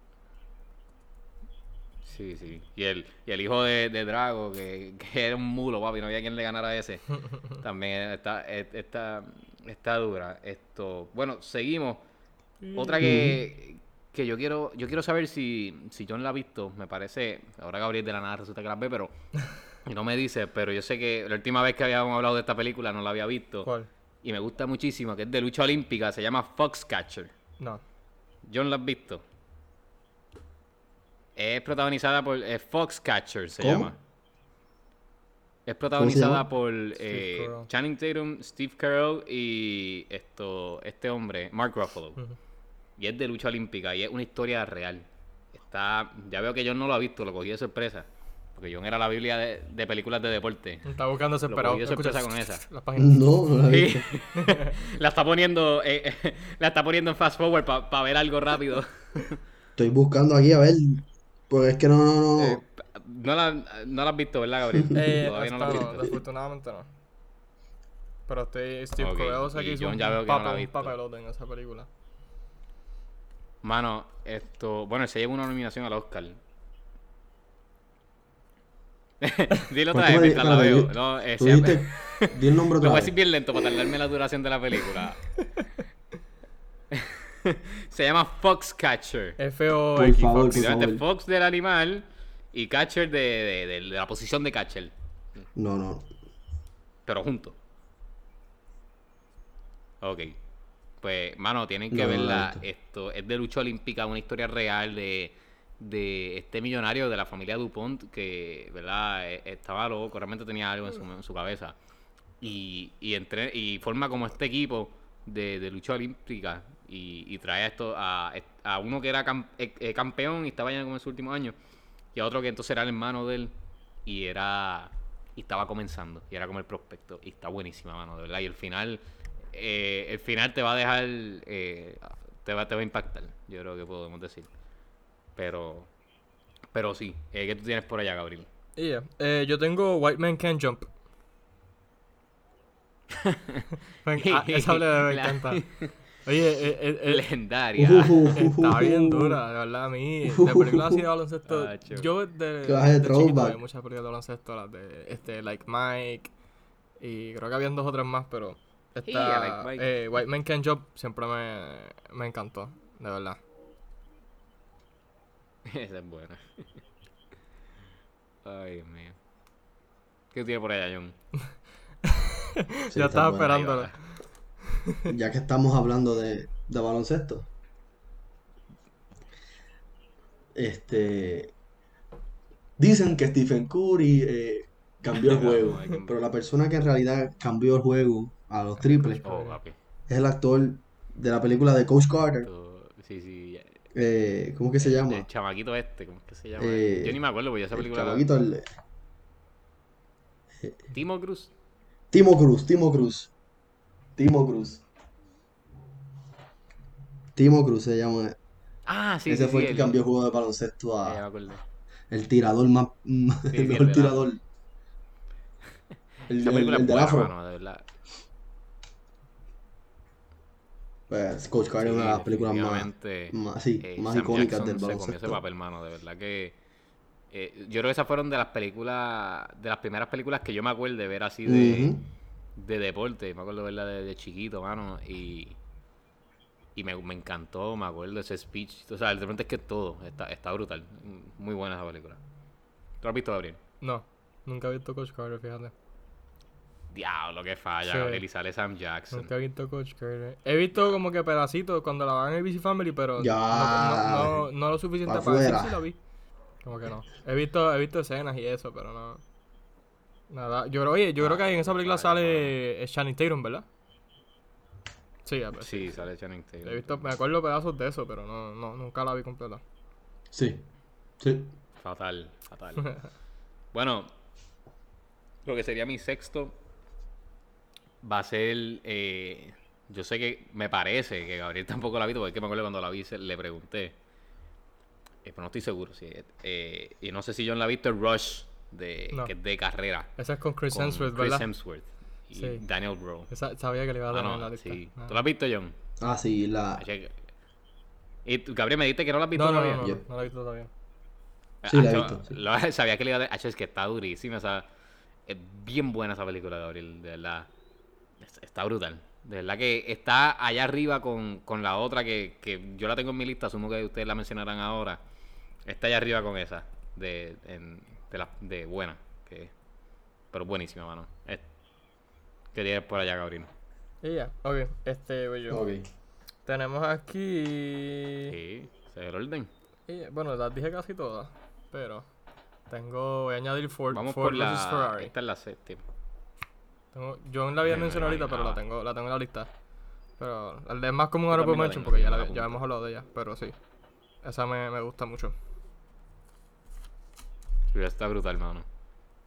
Sí, sí. Y el, y el hijo de, de Drago, que, que era un mulo, papi, no había quien le ganara a ese. También está, es- está, está dura. Esto, bueno, seguimos. Otra que, que yo quiero, yo quiero saber si, si John la ha visto. Me parece, ahora Gabriel de la nada resulta que la ve, pero y no me dice, pero yo sé que la última vez que habíamos hablado de esta película no la había visto. ¿Cuál? Y me gusta muchísimo, que es de lucha olímpica, se llama Foxcatcher. No. John la has visto. Es protagonizada por eh, Foxcatcher, se ¿Cómo? llama. Es protagonizada por eh. Channing Tatum, Steve Carell y esto, este hombre, Mark Ruffalo. Y es de lucha olímpica y es una historia real. Está, ya veo que John no lo ha visto, lo cogí de sorpresa. Porque John era la biblia de, de películas de deporte. Está buscando desesperado. cogí de sorpresa Escucha, con esa. Las páginas. No, no la Sí. visto. la está poniendo, eh, la está poniendo en fast forward para ver algo rápido. Estoy buscando aquí a ver. Porque es que no, no, no. Eh, no, la, no la has visto, ¿verdad, Gabriel? Eh, Todavía no la has no, visto. desafortunadamente no. Pero estoy, Steve Ok, Carell sé y que hizo un, ya no papel- papelote en esa película. Mano, esto. Bueno, se lleva una nominación al Oscar. Dilo otra ¿Cuánto vez mientras la veo. di- No, eh, dijiste. Di el nombre Lo otra voy a decir bien lento para tardarme la duración de la película. se llama Foxcatcher. F-O-X. Fox. Fox del animal y Catcher de, de- de- de la posición de Catcher. No, no. Pero juntos. Ok. Pues, mano, tienen que No, verla. Esto es de lucha olímpica, una historia real de, de este millonario de la familia DuPont que, ¿verdad? E- Estaba loco, realmente tenía algo en su, en su cabeza. Y, y, entre, y forma como este equipo de, de lucha olímpica y, y trae a, esto, a, a uno que era cam- eh, eh, campeón y estaba ya como en su último año y a otro que entonces era el hermano de él y era y estaba comenzando y era como el prospecto y está buenísima mano de verdad y el final eh, el final te va a dejar eh, te va te va a impactar yo creo que podemos decir pero pero sí eh, ¿qué tú tienes por allá Gabriel? Y ya. Eh, yo tengo White Man Can't Jump. Enc- ah, esa me La- encanta. Oye, eh, eh, eh, legendaria está bien dura, de verdad. A mí, de películas así de baloncesto, Tacho. yo de, Clase de de chiquito throwback. veía muchas películas de baloncesto, las de este, Like Mike, y creo que habían dos o tres más, pero esta, Yeah, Like Mike. eh, White Man Can't Jump siempre me, me encantó, de verdad. esa es buena ay Dios mío ¿qué tú tienes por allá John? Sí, ya estaba esperándolo. Ya que estamos hablando de, de baloncesto. Este. Dicen que Stephen Curry eh, cambió el juego. Pero la persona que en realidad cambió el juego a los triples oh es el actor de la película de Coach Carter. Sí sí Eh, ¿cómo que se llama? El chamaquito este, ¿cómo es que se llama? Eh, Yo ni me acuerdo, porque esa El película. la- chamaquito, el- Timo Cruz. Timo Cruz, Timo Cruz. Timo Cruz. Timo Cruz se llama. Ah, sí, Ese sí, fue sí, el que cambió el juego de baloncesto Eh, ya me a el tirador más. el sí, el mejor tirador. El, el- el del afro. mano, de verdad. Pues Coach Carter es una de las películas más, más, sí, eh, más icónicas Jackson del se comió ese baloncesto. papel, mano, de verdad que... eh, yo creo que esas fueron de las películas, de las primeras películas que yo me acuerdo de ver así de. De deporte. Me acuerdo de verla de, de chiquito, mano, y, y me, me encantó, me acuerdo ese speech. O sea, de repente es que todo está, está brutal. Muy buena esa película. ¿Tú la has visto, Gabriel? No, nunca he visto Coach Carter, fíjate. Diablo, que falla, Sí. Gabriel, y sale Sam Jackson. Nunca he visto Coach Carter. He visto como que pedacitos cuando la van en ABC Family, pero Ya. no, no, no, no lo suficiente Pa' para decir si la vi. Como que no. He visto, he visto escenas y eso, pero no. Nada. Yo creo, oye, yo creo que en esa película sale eh, Channing Tatum, ¿verdad? Sí, a ver. Sí, sale Channing Tatum. He visto, me acuerdo pedazos de eso, pero no, no, nunca la vi completa. Sí, sí. Fatal, fatal. bueno, lo que sería mi sexto va a ser. eh, yo sé que me parece que Gabriel tampoco la ha visto, porque es que me acuerdo cuando la vi se- le pregunté. eh, pero no estoy seguro. si eh, y no sé si John la ha visto, el Rush, de, No. que es de carrera. Esa es con Chris con Hemsworth, Chris ¿verdad? Hemsworth y Sí. Daniel Bro. Esa, sabía que le iba a Ah, dar la no, lista. sí. Ah. ¿Tú la has visto, John? Ah, sí, la... Che- Y tú, Gabriel, me dijiste que no la has visto No, no, todavía. no, no, no la he visto todavía. Sí, la he Hacho, visto, sí. lo- sabía que le iba a dar. Hacho, es que está durísima. esa- es bien buena esa película, Gabriel. De verdad. Es- Está brutal. De verdad que está allá arriba con, con la otra que, que yo la tengo en mi lista. Asumo que ustedes la mencionarán ahora. Está allá arriba con esa. De, en- de, la, de buena. Que, pero buenísima, mano. Es- ¿Qué tienes por allá, Gabriel? Y ya, ok, este voy yo. Ok. Tenemos aquí. Sí, ese es el orden. y, bueno, las dije casi todas, pero tengo. Voy a añadir Ford, Vamos Ford por la. Ferrari. Esta es la séptima. Tengo, yo la había Me mencionado ahorita, pero la tengo, la tengo en la lista. Pero es más como un Yo honorable también la mention porque ya, la ya hemos hablado de ella, pero sí. Esa me, me gusta mucho. Pero está brutal, mano.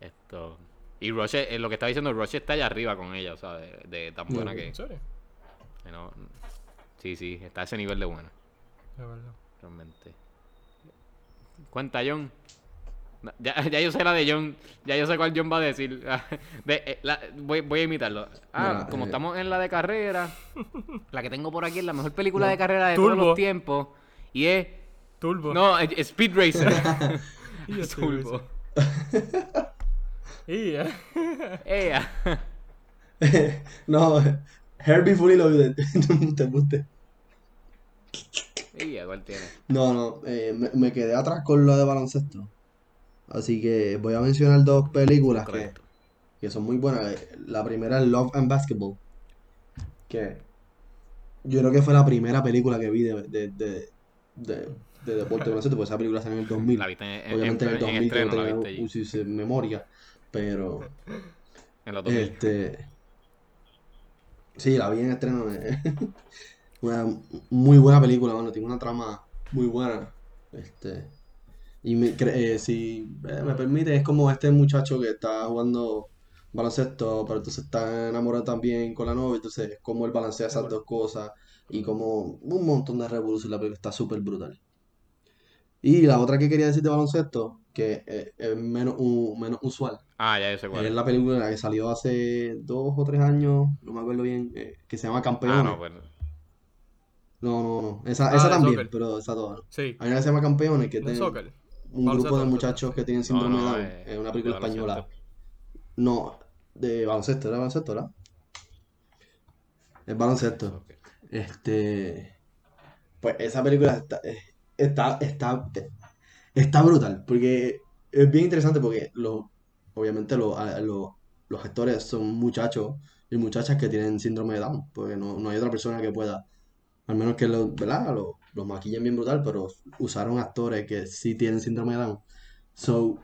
Esto. Y Roche, eh, lo que estaba diciendo, Roche está allá arriba con ella, o sea, de, de tan buena que, ¿En serio? que no- Sí, sí, está a ese nivel de buena, De verdad. realmente. Cuenta, John. Ya, ya yo sé la de John, ya yo sé cuál John va a decir. De- eh, la- voy, voy a imitarlo. Ah, como eh. estamos en la de carrera, la que tengo por aquí es la mejor película de carrera de todos los tiempos. Y es. Turbo. No, es Speed Racer. Y eh. Ella. no, Herbie Fully Loaded. te guste. Ella, ¿cuál tiene? No, no, eh, me, me quedé atrás con lo de baloncesto. Así que voy a mencionar dos películas que, que son muy buenas. La primera es Love and Basketball. Que yo creo que fue la primera película que vi de, de, de, de, de deporte de baloncesto, porque esa película salió en el 2000. La viste en, en- Obviamente en el en 2000 que estreno, no la viste un- memoria, pero En los 2000. este sí, la vi en estreno. eh, Una muy buena película, bueno, tiene una trama muy buena. Este y me, eh, si eh, me permite, es como este muchacho que está jugando baloncesto, pero entonces está enamorado también con la novia, entonces cómo él balancea esas dos cosas y como un montón de revolución, la película está súper brutal. Y la otra que quería decir de baloncesto, que es menos, u- menos usual, Ah, ya yo sé cuál es la película que salió hace dos o tres años, no me acuerdo bien, eh, que se llama Ah, Campeones. no, pues. No, no, no, esa, Ah, esa de también, soccer. pero esa toda. no. Sí. Hay una que se llama Campeones, que ¿No es tiene soccer? un Baloncesto, grupo de muchachos que tienen síndrome no, de Down, eh, es una película de española. No, de baloncesto, era baloncesto, ¿verdad? Es baloncesto. Este, pues esa película está, eh, está, está, está brutal, porque es bien interesante porque los, obviamente los, a- los, actores son muchachos y muchachas que tienen síndrome de Down, porque no, no hay otra persona que pueda, al menos que los, ¿verdad? Los, maquillen bien brutal, pero usaron actores que sí tienen síndrome de Down. So,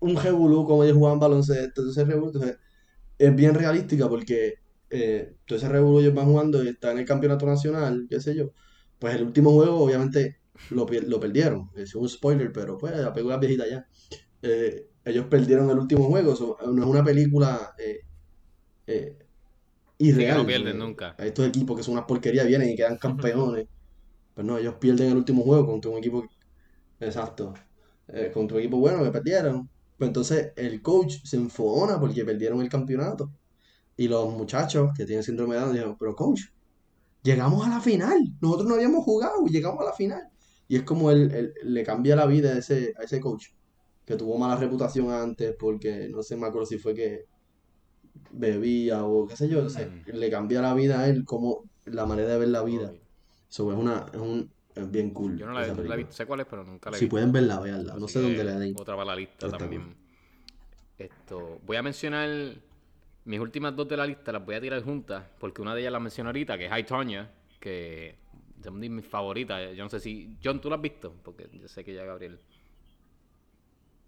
un revolú como ellos jugaban baloncesto, entonces entonces, es bien realística porque eh, todo ese revolú ellos van jugando y está en el campeonato nacional, qué sé yo. Pues el último juego, obviamente, lo, lo perdieron. Es un spoiler, pero pues la película es viejita ya. Eh, ellos perdieron el último juego, so, no es una película eh, eh, irreal. no pierden nunca. Estos equipos que son unas porquerías vienen y quedan campeones. Pues no, ellos pierden el último juego contra un equipo. Exacto. eh, contra un equipo bueno que perdieron. Pues entonces el coach se enfogona porque perdieron el campeonato. Y los muchachos que tienen síndrome de Down dijeron, pero coach, llegamos a la final. Nosotros no habíamos jugado y llegamos a la final. Y es como él, él- le cambia la vida a ese, a ese coach, que tuvo mala reputación antes porque no sé, me acuerdo si fue que bebía o qué sé yo. o sea, Mm. le cambia la vida a él, como la manera de ver la vida. Ok. So, es una, es un, es bien cool Yo no la, he visto, sé cuál es, pero nunca la he Si pueden verla, veanla. No sé dónde la den. Otra para la lista está también. Esto, voy a mencionar mis últimas dos de la lista, las voy a tirar juntas, porque una de ellas la menciono ahorita, que es High Tonya, que es de mis favoritas. Yo no sé si. John, ¿tú la has visto? Porque yo sé que ya Gabriel.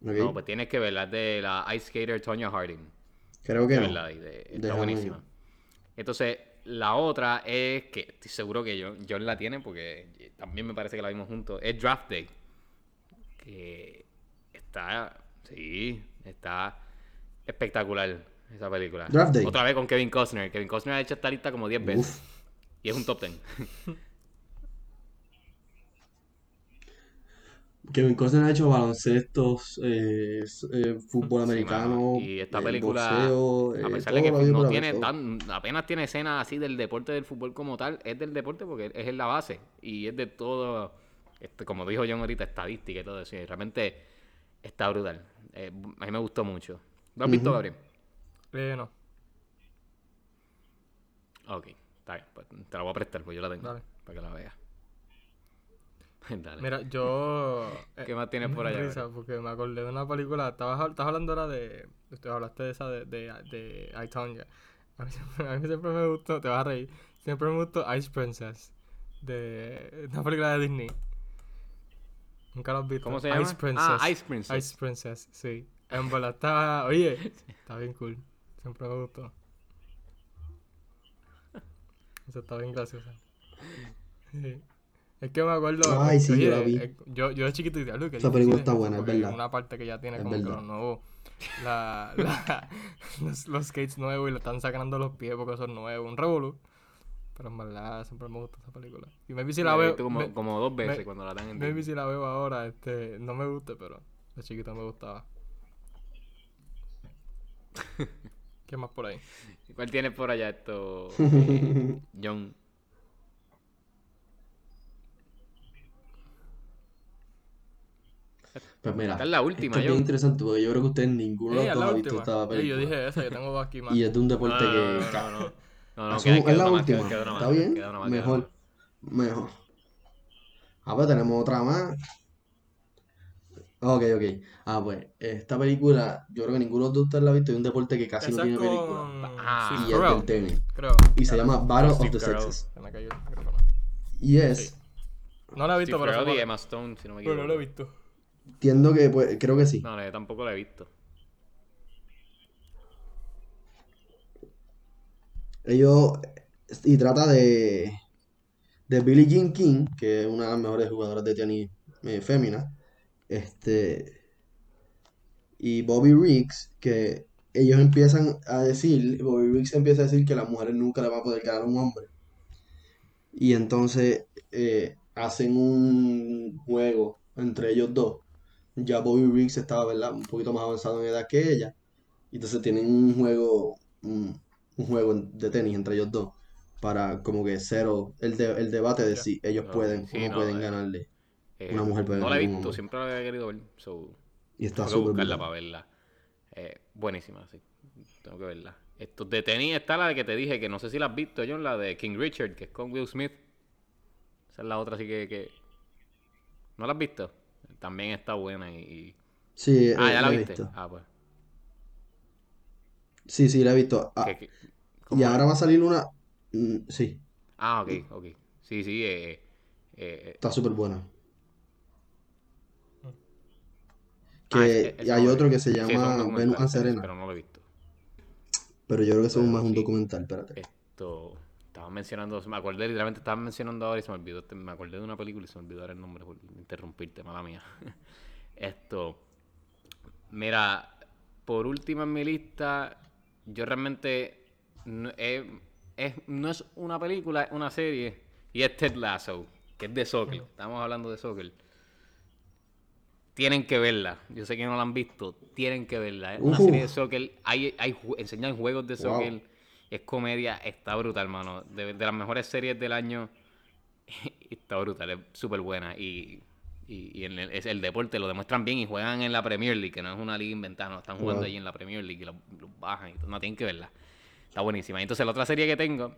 No, pues tienes que verla, es de la Ice Skater Tonya Harding. Creo que no. y de- está Déjame- buenísima. Entonces, la otra es que estoy seguro que John, John la tiene porque también me parece que la vimos juntos. Es Draft Day. Que está, sí, está espectacular esa película. Draft Day. Otra vez con Kevin Costner. Kevin Costner ha hecho esta lista como 10 veces. Uf. Y es un top 10. Kevin Costner ha hecho baloncestos, eh, eh, fútbol Sí, americano, mano. Y esta eh, película, boxeo, a eh, pesar de que no tiene tan, apenas tiene escenas así del deporte del fútbol como tal, es del deporte porque es en la base y es de todo, este, como dijo John ahorita, estadística y todo eso. Y realmente está brutal. Eh, a mí me gustó mucho. ¿Lo has visto. Gabriel? Eh, no. Ok, está bien. Pues te la voy a prestar, pues yo la tengo. Dale. Para que la veas. Dale. Mira, yo. eh, ¿Qué más tienes por allá, risa porque me acordé de una película. Estabas, estabas hablando ahora de. Usted hablaste de esa de, de, de I, Tonya. A mí, siempre, a mí siempre me gustó, te vas a reír. Siempre me gustó Ice Princess. De una película de Disney. Nunca lo has visto. ¿Cómo se llama? Ice Princess. Ah, Ice Princess. Ice Princess, sí. En verdad está. Oye, está bien cool. Siempre me gustó. Eso está bien graciosa. Sí. Es que me acuerdo. Ay, sí, yo la vi. eh, Yo, yo de chiquito decía, "Luke, qué Esa película está es buena, eso", es verdad. Una parte que ya tiene Es como que verdad. los nuevos. La, la- los, los skates nuevos y le están sacando los pies porque son nuevos. Un revolú. Pero en verdad siempre me gusta esa película. Y maybe si la veo. como, me- como dos veces me- cuando la dan en Maybe Disney. si la veo ahora, este, no me gusta, pero de chiquito me gustaba. ¿Qué más por ahí? ¿Cuál tienes por allá esto, eh, John? Pues mira, Esta es la última, esto es bien interesante porque yo creo que ustedes ninguno de los ha visto esta película. yo dije esa, yo tengo aquí más. Y es de un No, deporte no, que... no, no, no, no. No, no, Asumo- queda- es queda la una más, última. queda- queda una ¿Está más, bien? más, Mejor. Mejor. Ah, pues tenemos otra más. Ok, ok. Ah, pues, esta película, yo creo que ninguno de ustedes la ha visto, es un deporte que casi Esa no tiene película. Ah. Y Steve es del tenis. creo. Y se llama Battle of the. Sexes. Y es, No la he visto, Steve pero, sé Emma Stone, si no me equivoco. pero no la he visto. entiendo que, pues, creo que sí. No, no, yo tampoco la he visto. Ellos, y trata de, de Billie Jean King, que es una de las mejores jugadoras de tenis eh, fémina, este, y Bobby Riggs, que ellos empiezan a decir, Bobby Riggs empieza a decir que las mujeres nunca le van a poder ganar a un hombre. Y entonces eh, hacen un juego entre ellos dos. Ya Bobby Riggs estaba, ¿verdad? Un poquito más avanzado en edad que ella. Y entonces tienen un juego, un, un juego de tenis entre ellos dos. Para como que cero el, de- el debate de si ellos No, pueden sí, o no no, pueden eh, ganarle. Eh, Una mujer puede no la he visto, hombre. siempre la había querido ver. So, Y está tengo que buscarla para verla. Eh, buenísima, sí. Tengo que verla. Esto de tenis está la de que te dije, que no sé si la has visto, John, la de King Richard, que es con Will Smith. Esa es la otra, así que... que... ¿No la has visto? También está buena y... y- Sí, eh, Ah, ya la he viste. visto. Ah, pues. Sí, sí, la he visto. Ah, y ¿cómo ahora va a salir una. mm, sí, Ah, ok, ok. Sí, sí, eh, eh, eh, está súper buena. ah, Que y ese hay otro que se Sí, llama documental, Venus Serena. Pero no lo he visto. Pero yo creo que eso es más un sí. documental, espérate. Esto, estaban mencionando, me acordé, literalmente estaban mencionando ahora y se me olvidó, este- me acordé de una película y se me olvidó ahora el nombre por interrumpirte, mala mía. Esto, mira, por último en mi lista, yo realmente, no, es, es- no es una película, es una serie, y es Ted Lasso, que es de soccer, estamos hablando de soccer. Tienen que verla. Yo sé que no la han visto. Tienen que verla. Es una Ujú. serie de soccer. Hay, hay, enseñan juegos de Wow. soccer. Es comedia, está brutal, hermano. De, de las mejores series del año, está brutal, es súper buena. Y, y, y en el, es el deporte lo demuestran bien y juegan en la Premier League, que no es una liga inventada, no, están jugando Wow. allí en la Premier League y los, bajan y todo. No, tienen que verla. Está buenísima. Y entonces la otra serie que tengo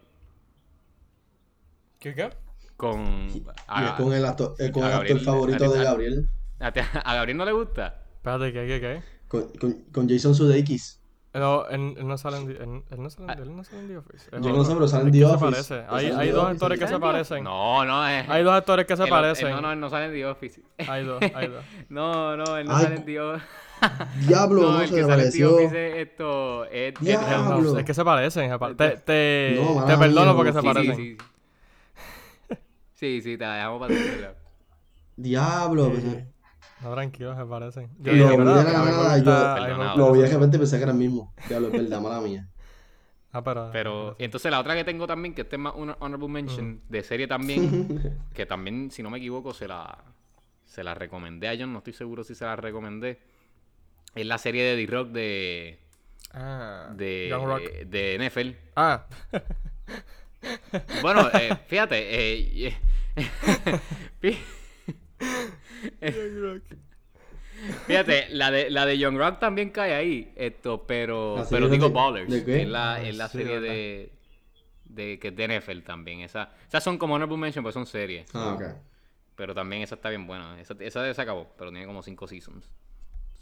¿Qué qué? con... Y es a- con el actor, eh, con el actor favorito de Gabriel. A, a Gabriel no le gusta. Espérate, ¿qué, qué, qué? Con, con, con Jason Sudeikis. No, él, él no sale en, él, él no sale en, él no sale en The Office. Es Yo no sé, pero sale en Es The Office. Hay, en hay dos Office, actores que ¿sale se parecen. No, no es... Hay dos actores que se parecen. No, no, él no sale en The Office. Hay dos, hay dos. No, no, él no Ay, sale en The Office. Diablo, No, no, el se que sale en The. Office es esto... Ed Diablo. No, es que se parecen. se pa- Te, te, No, te perdono porque no. se Sí, parecen. sí, sí. Sí, sí, te la dejamos para ti. Diablo. pues, Sí. No, tranquilo, se parecen. Yo Sí, dije, lo ¿verdad? vi de la nada, yo- Lo vi de eso. repente pensé que era el mismo. Diablo, es verdad, mala mía. Ah, pero... Pero, y entonces la otra que tengo también, que este es más una honorable mention, de serie también, que también, si no me equivoco, se la, se la recomendé a John, no estoy seguro si se la recomendé. Es la serie de D-Rock de, Ah, de, Young Rock. de NFL. Ah, Bueno, eh, fíjate, eh, fí- fíjate, la de, la de Young Rock también cae ahí, esto, pero, ¿La pero digo de- Ballers, de que es la, Ah, es la sí, serie verdad. de, de, que es de NFL también. Esa, esas son como honorable mention, pues son series. Ah, ok. Pero también esa está bien buena. Esa, esa se acabó, pero tiene como cinco seasons.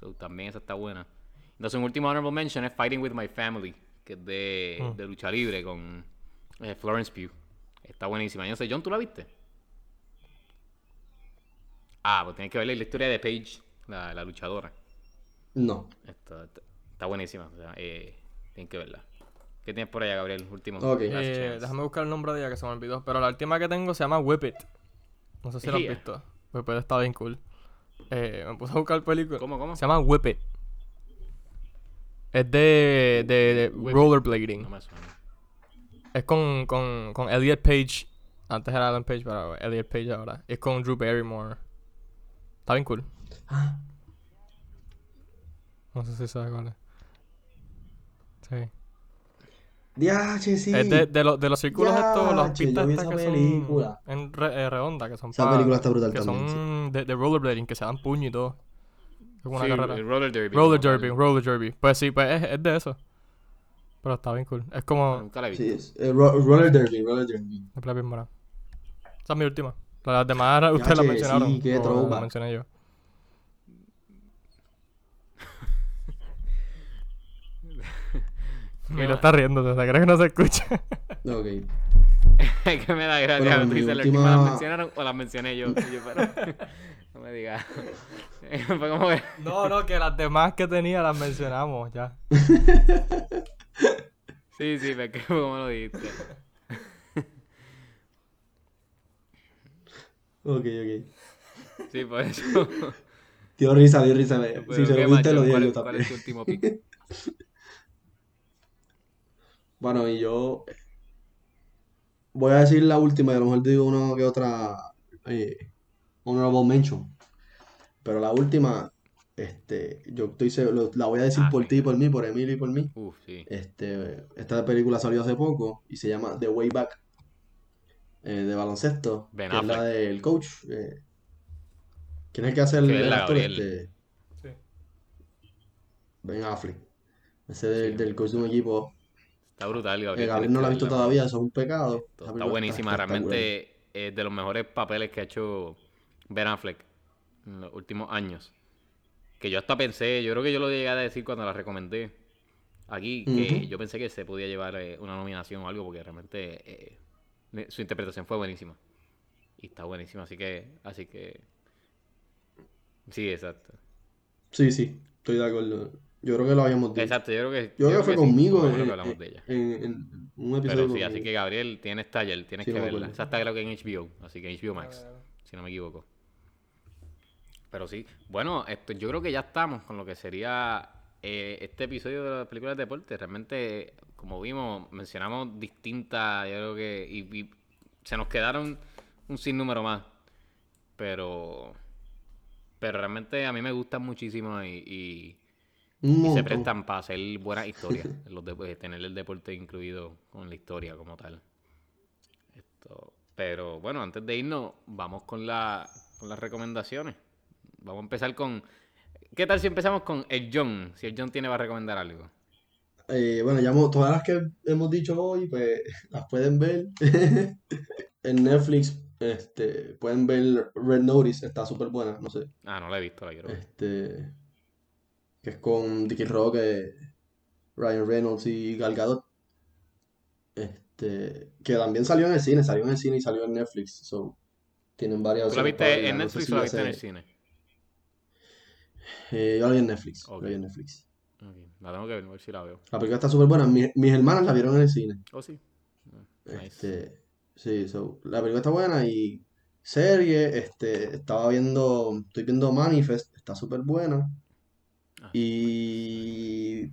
So, también esa está buena. Entonces, un último honorable mention es Fighting with My Family, que es de, Mm. de lucha libre con eh, Florence Pugh. Está buenísima. Yo no sé, John, ¿tú la viste? Ah, pues tienes que ver la historia de Paige, la, la luchadora. No. Está, está, está buenísima. O sea, eh, tienes que verla. ¿Qué tienes por allá, Gabriel? Último. Ok. last eh, déjame buscar el nombre de ella que se me olvidó. Pero la última que tengo se llama Whip It. No sé si la has Ella. visto. Whip It está bien cool. Eh, me puse a buscar película. ¿Cómo, cómo? Se llama Whip It. Es de, de, de rollerblading. No me suena. Es con, con, con Elliot Page. Antes era Alan Page, pero Elliot Page ahora. Es con Drew Barrymore. Está bien cool. Ah, No sé si sabes cuál es. Sí. Diache, sí. Es de, de, los- de los círculos estos, las pistas estas que película. son en re- eh, redonda, que son Esa pa- película está brutal que también, son de, de rollerblading, que se dan puño y todo. Es como una Sí, carrera. roller derby. Roller derby, roller derby. Pues sí, pues es, es de eso. Pero está bien cool. Es como... Nunca la he visto. Sí, es, eh, ro- roller derby, roller derby. Parece bien. Esa es mi última. Las demás ustedes las mencionaron. sí, qué o las mencioné yo. Mira, está riendo, ¿te crees que no se escucha? Ok. Es que me da gracia. Bueno, tú dices, ¿la última- última la mencionaron o la mencioné yo? Pero, no me digas. Que... no, no, que las demás que tenía las mencionamos ya. Sí, sí, pero es que como lo dijiste. Ok, ok. Sí, por eso. Dio risa, dio risa. Pero Si se ¿qué lo viste, lo ¿Cuál, yo es- ¿Cuál también. es tu último pick? Bueno, y yo voy a decir la última y a lo mejor digo una que otra eh, honorable mention. Pero la última, este, yo estoy seguro, la voy a decir Ah, por sí. ti, por mí, por Emilio y por mí. Uf, sí. Este, esta película salió hace poco y se llama The Way Back eh, de baloncesto, Ben que es la del coach. eh, ¿quién es el que hace el, Que el actor? Gabriel. Este, Sí. Ben Affleck. Ese del, Sí, del coach de un equipo. Está brutal, Eh, Gabriel. Gabriel tienes no la ha que visto todavía, eso es un pecado. Está buenísima, realmente es de los mejores papeles que ha hecho Ben Affleck en los últimos años. Que yo hasta pensé, yo creo que yo lo llegué a decir cuando la recomendé aquí, que yo pensé que se podía llevar eh, una nominación o algo, porque realmente eh, su interpretación fue buenísima. Y está buenísima, así que, así que... Sí, exacto. Sí, sí, estoy de acuerdo. Yo creo que lo habíamos dicho. Exacto, yo creo que... Yo creo que fue conmigo en, hablamos de ella. en- en un episodio Pero sí, así que Gabriel, tienes taller, tienes Sí, que verla. Esa está creo que en HBO, así que HBO Max, si no me equivoco. Pero sí, bueno, esto, yo creo que ya estamos con lo que sería eh, este episodio de las películas de deporte. Realmente, como vimos, mencionamos distintas, yo creo que, y, y se nos quedaron un sinnúmero más. Pero, pero realmente a mí me gustan muchísimo y, y, se prestan para hacer buenas historias. los de- eh, tener el deporte incluido con la historia como tal. Esto, pero bueno, antes de irnos, vamos con, la, con las recomendaciones. Vamos a empezar con. ¿Qué tal si empezamos con el John? Si el John tiene va a recomendar algo. Eh, bueno, ya todas las que hemos dicho hoy, pues las pueden ver en Netflix. Este, pueden ver Red Notice, está súper buena, no sé. Ah, no la he visto, la quiero ver. Este, que es con Dickie Rock, eh, Ryan Reynolds y Gal Gadot. Este, que también salió en el cine, salió en el cine y salió en Netflix. So, tienen varias ¿Tú la viste en no sé Netflix si o la viste en el cine? Eh, yo la vi en Netflix, la Ok. vi en Netflix. Ok, La tengo que ver, a ver si la veo. La película está súper buena. Mi- mis hermanas la vieron en el cine. Oh, sí. Ah, Nice. Este, sí, so, la película está buena y serie, este, estaba viendo, estoy viendo Manifest, está súper buena. Ah. Y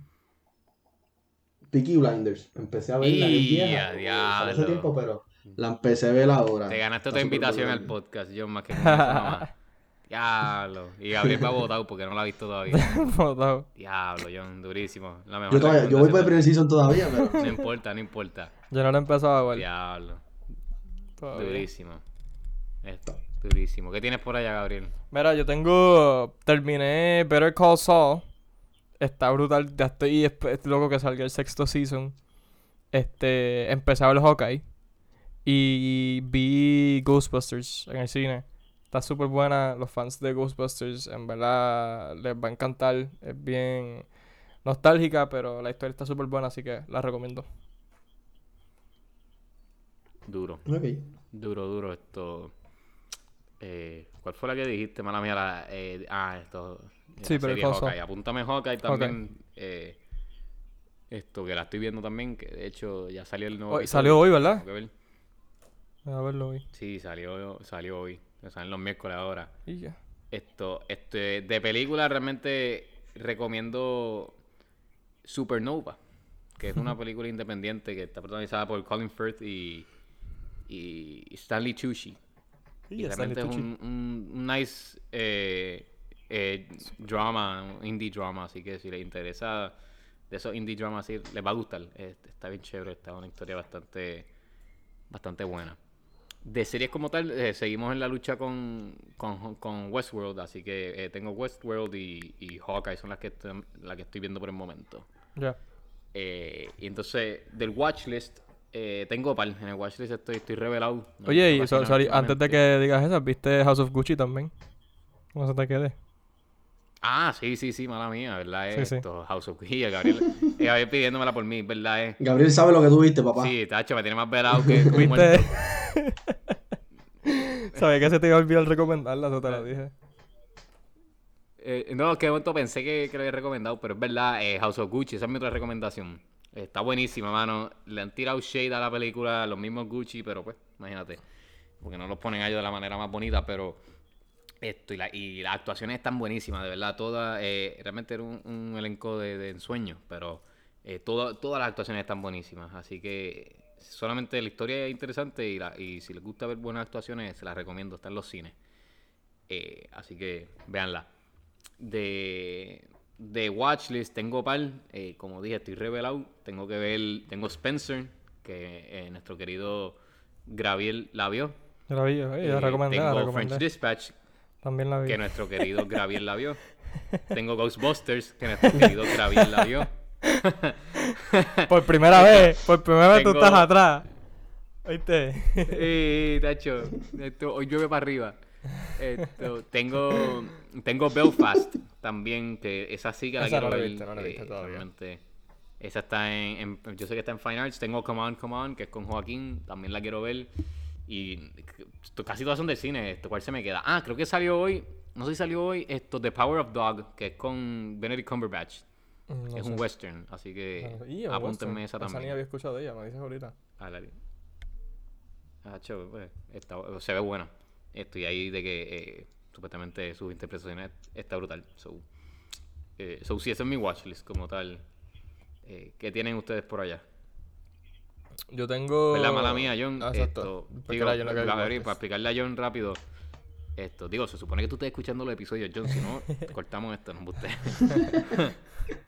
Peaky Blinders, empecé a verla, Y vieja, hace tiempo, pero la empecé a ver ahora. Te ganaste súper invitación buena. al podcast, John, más que mamá. Diablo. Y Gabriel va a votar porque no la ha visto todavía. Botado. Diablo, John, durísimo. La mejor Yo todavía, yo voy por el primer season todavía, pero No importa, no importa. Yo no lo he empezado a ver. Diablo. todavía. Durísimo. Esto, durísimo. ¿Qué tienes por allá, Gabriel? Mira, yo tengo. Terminé Better Call Saul. Está brutal. Ya estoy loco que salga el sexto season. Este. Empecé a ver Hawkeye. Y vi Ghostbusters en el cine. Está súper buena. Los fans de Ghostbusters, en verdad, les va a encantar. Es bien nostálgica, pero la historia está súper buena, así que la recomiendo. Duro. Duro, duro. Esto. Eh, ¿Cuál fue la que dijiste? Mala mía. La, eh, ah, esto. Sí, pero serie. Hawkeye. Apúntame Hawkeye también. eh, esto que la estoy viendo también. Que de hecho ya salió el nuevo. Hoy- episodio. salió hoy, ¿verdad? Ver. A verlo hoy. Sí, salió, salió hoy. Salen los miércoles ahora. Y ya. Esto, este, de película realmente recomiendo Supernova, que es una película independiente que está protagonizada por Colin Firth y, y Stanley Tucci. Y realmente es un, un- un nice eh, eh, drama, un indie drama, así que si les interesa de esos indie dramas, sí, les va a gustar. Eh, está bien chévere, está una historia bastante, bastante buena. De series como tal, eh, seguimos en la lucha con, con, con Westworld, así que eh, tengo Westworld y, y Hawkeye son las que, estoy- las que estoy viendo por el momento. Ya. Eh, y entonces, del watchlist, eh, tengo par. En el watchlist estoy, estoy revelado. No Oye, y so- sorry, antes de que digas eso, ¿viste House of Gucci también? ¿Cómo se te quede? Ah, sí, sí, sí, mala mía, ¿verdad? Sí, sí. Esto, House of Guía, Gabriel. eh, Gabriel pidiéndomela por mí, ¿verdad? Eh? Gabriel sabe lo que tú viste, papá. Sí, tacho, me tiene más velado que como ¿Viste? Sabía que se te iba a olvidar recomendarla, eso te lo dije. Eh, no, que de momento pensé que, que lo había recomendado, pero es verdad, eh, House of Gucci, esa es mi otra recomendación. Está buenísima, mano. Le han tirado shade a la película, los mismos Gucci, pero pues, imagínate. Porque no los ponen a ellos de la manera más bonita, pero esto y, la- y las actuaciones están buenísimas, de verdad. Todas, eh, realmente era un, un elenco de, de ensueño, pero eh, toda- todas las actuaciones están buenísimas. Así que solamente la historia es interesante y, la- y si les gusta ver buenas actuaciones, se las recomiendo. Está en los cines. Eh, así que véanla. De, de Watchlist tengo par, eh, como dije, estoy revelado. Tengo que ver, tengo Spencer, que eh, nuestro querido Graviel la vio. Yo la vi, yo, la recomendé, la tengo French. Dispatch, También la vi. que nuestro querido Graviel la vio. Tengo Ghostbusters, que nuestro querido Graviel la vio. Por primera vez, por primera vez tú estás atrás. ¿Viste? Eh, tacho, esto, hoy llueve para arriba. Esto, tengo, tengo Belfast también, que esa sí que la Esa quiero no la he ver. visto, no la he visto eh, todavía. realmente. Esa está en, en- yo sé que está en Fine Arts. Tengo Come On, Come On, que es con Joaquín, también la quiero ver. Y casi todas son del cine, esto, ¿cuál se me queda? Ah, creo que salió hoy, no sé si salió hoy, esto, The Power of Dog, que es con Benedict Cumberbatch. No es sé. un western, así que No apúntenme esa Esa ni también. había escuchado de ella, me dices ahorita. Ah, la- Ah, chévere, pues, está- se ve buena. Estoy ahí de que eh, supuestamente sus interpretaciones está brutal. So, eh, so sí, ese es mi watchlist como tal. Eh, ¿Qué tienen ustedes por allá? Yo tengo. Pues la mala mía, John. Ah, exacto. esto, digo, yo vi para explicarle a John rápido. Esto, digo, se supone que tú estés escuchando los episodios, John, si no, cortamos esto, no guste.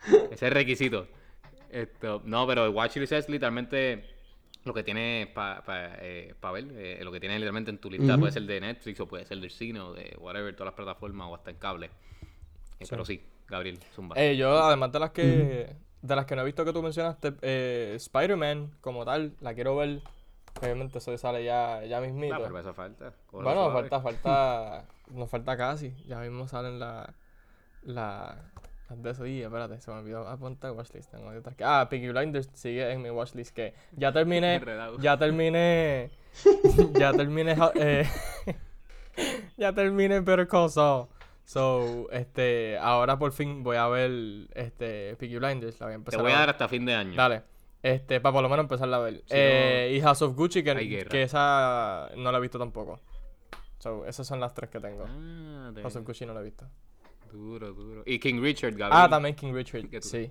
Ese es el requisito. Esto, no, pero el watchlist es literalmente lo que tienes para eh, ver, eh, lo que tienes literalmente en tu lista. Puede ser de Netflix o puede ser del cine o de whatever, todas las plataformas o hasta en cable. Eh, Pero sí, Gabriel, zumba. Eh, yo, además de las que de las que no he visto que tú mencionaste, eh, Spider-Man como tal, la quiero ver. Obviamente eso sale ya, ya mismito. Ah, pero eso falta. cógelo bueno, suave. falta, falta, nos falta casi. Ya mismo salen la, la, las de eso. Y espérate, se me olvidó apuntar watchlist. Tengo que- ah, Peaky Blinders sigue en mi watchlist que ya terminé, ya terminé, ya terminé, eh, ya terminé Better Call Saul. So, este, ahora por fin voy a ver, este, Peaky Blinders, la voy a Te voy a dar hasta fin de año. Dale. Este, para por lo menos empezarla a ver. Si eh, Y House of Gucci, que, que esa no la he visto tampoco. So, esas son las tres que tengo. Ah, de- House of Gucci no la he visto. duro, duro. Y King Richard, Gabriel. Ah, también King Richard. Sí.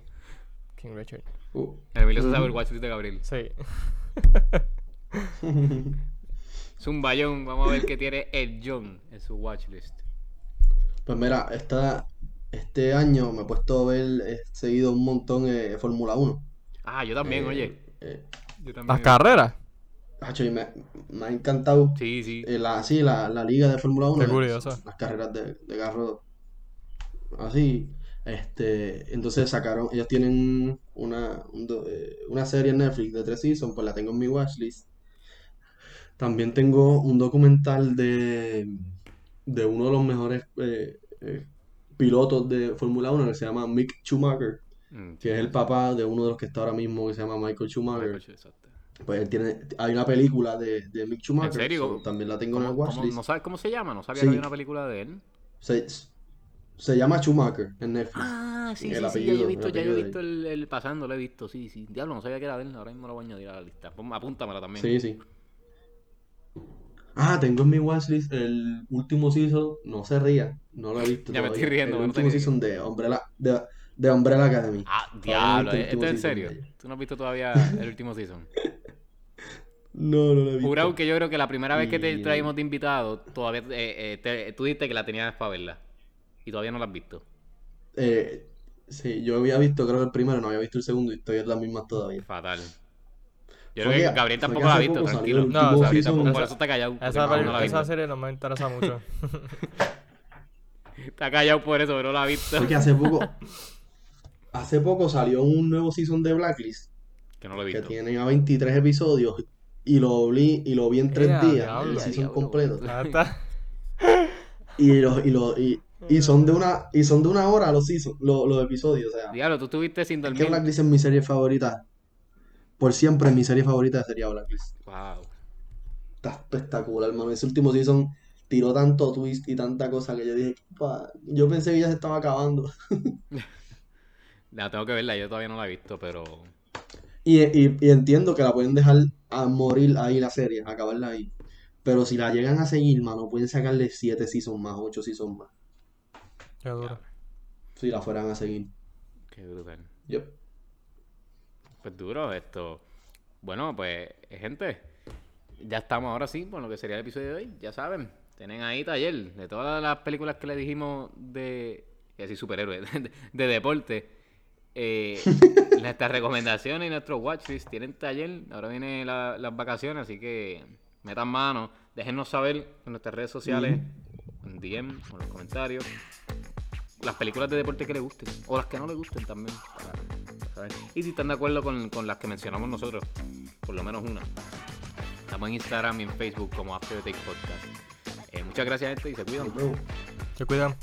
King Richard. Uh. Emilio se sabe el watchlist de Gabriel. Sí. Zumbayón, vamos a ver qué tiene el John en su watchlist. Pues mira, esta, este año me he puesto a ver, he seguido un montón de Fórmula 1. Ah, yo también, Eh, oye. eh, Yo también. Las carreras. Hacho, y me, me ha encantado Sí, sí. eh, la, sí, la, la liga de Fórmula 1. Qué eh, curioso. Las carreras de, de carro. Así. Este, entonces sacaron, ellos tienen una, un eh, una serie en Netflix de tres seasons, pues la tengo en mi watchlist. También tengo un documental de, de uno de los mejores eh, eh, pilotos de Fórmula 1 que se llama Mick Schumacher, Mm, que es el papá de uno de los que está ahora mismo que se llama Michael Schumacher. Michael. Pues él tiene, hay una película de, de Mick Schumacher, serio? so, también la tengo en el ¿Cómo- cómo- watchlist. ¿No sabes cómo se llama? No sabía Sí. que había una película de él. Se, se llama Schumacher en Netflix. Ah, sí, El sí, sí, ya he visto, ya yo he visto el, el pasando, lo he visto, sí, sí. Diablo, no sabía que era de él, ahora mismo lo voy a añadir a la lista. Apúntamela también. Sí, sí. Ah, tengo en mi watchlist el último season, no se ría, no lo he visto Ya me estoy riendo, El último season de Umbrella, de, de Umbrella Academy. Ah, diablo, ¿esto es en serio? ¿Tú no has visto todavía el último season? No, no lo he visto. Jurado que yo creo que la primera vez que te traímos de invitado, todavía eh, eh, te- tú dijiste que la tenías para verla. Y todavía no la has visto. Eh, sí, yo había visto, creo que el primero, no había visto el segundo y estoy en las mismas todavía. Fatal. Yo creo que Gabriel tampoco la ha visto, tranquilo. No, Gabriel season. Por eso está callado. Esa, no, no la ha esa visto. serie no me interesa mucho. Está callado por eso, pero no la ha visto. Porque hace poco, hace poco salió un nuevo season de Blacklist Que no lo he que visto. tiene a 23 episodios y lo vi, y lo vi en tres días, diablo. el Ea, season diablo. completo. Ah, está. Y los, y los, y, y son de una, y son de una hora los season, los, los episodios, o sea, Diablo, tú estuviste sin es que dormir. Blacklist es mi serie favorita. Por siempre mi serie favorita sería Blacklist. Wow. Está espectacular, hermano. Ese último season tiró tanto twist y tanta cosa que yo dije, yo pensé que ya se estaba acabando. La tengo que verla, yo todavía no la he visto, pero. Y, y, y entiendo que la pueden dejar a morir ahí la serie, acabarla ahí. Pero si la llegan a seguir, mano, pueden sacarle 7 seasons más, 8 seasons más. Qué duro. Si la fueran a seguir. Qué brutal. Yep. Pues duro esto. Bueno, pues, eh, gente, ya estamos ahora sí con lo que sería el episodio de hoy. Ya saben, tienen ahí taller de todas las películas que le dijimos de, y así superhéroes, de, de deporte. Eh, nuestras recomendaciones y nuestros watchlist tienen taller. Ahora vienen la- las vacaciones, así que metan mano. Déjennos saber en nuestras redes sociales, en DM o en los comentarios, las películas de deporte que les gusten o las que no les gusten también. para- para saber. Y si están de acuerdo con, con las que mencionamos nosotros, por lo menos una. Estamos en Instagram y en Facebook como After the Take Podcast. Eh, muchas gracias, gente, y se cuidan. Se cuidan.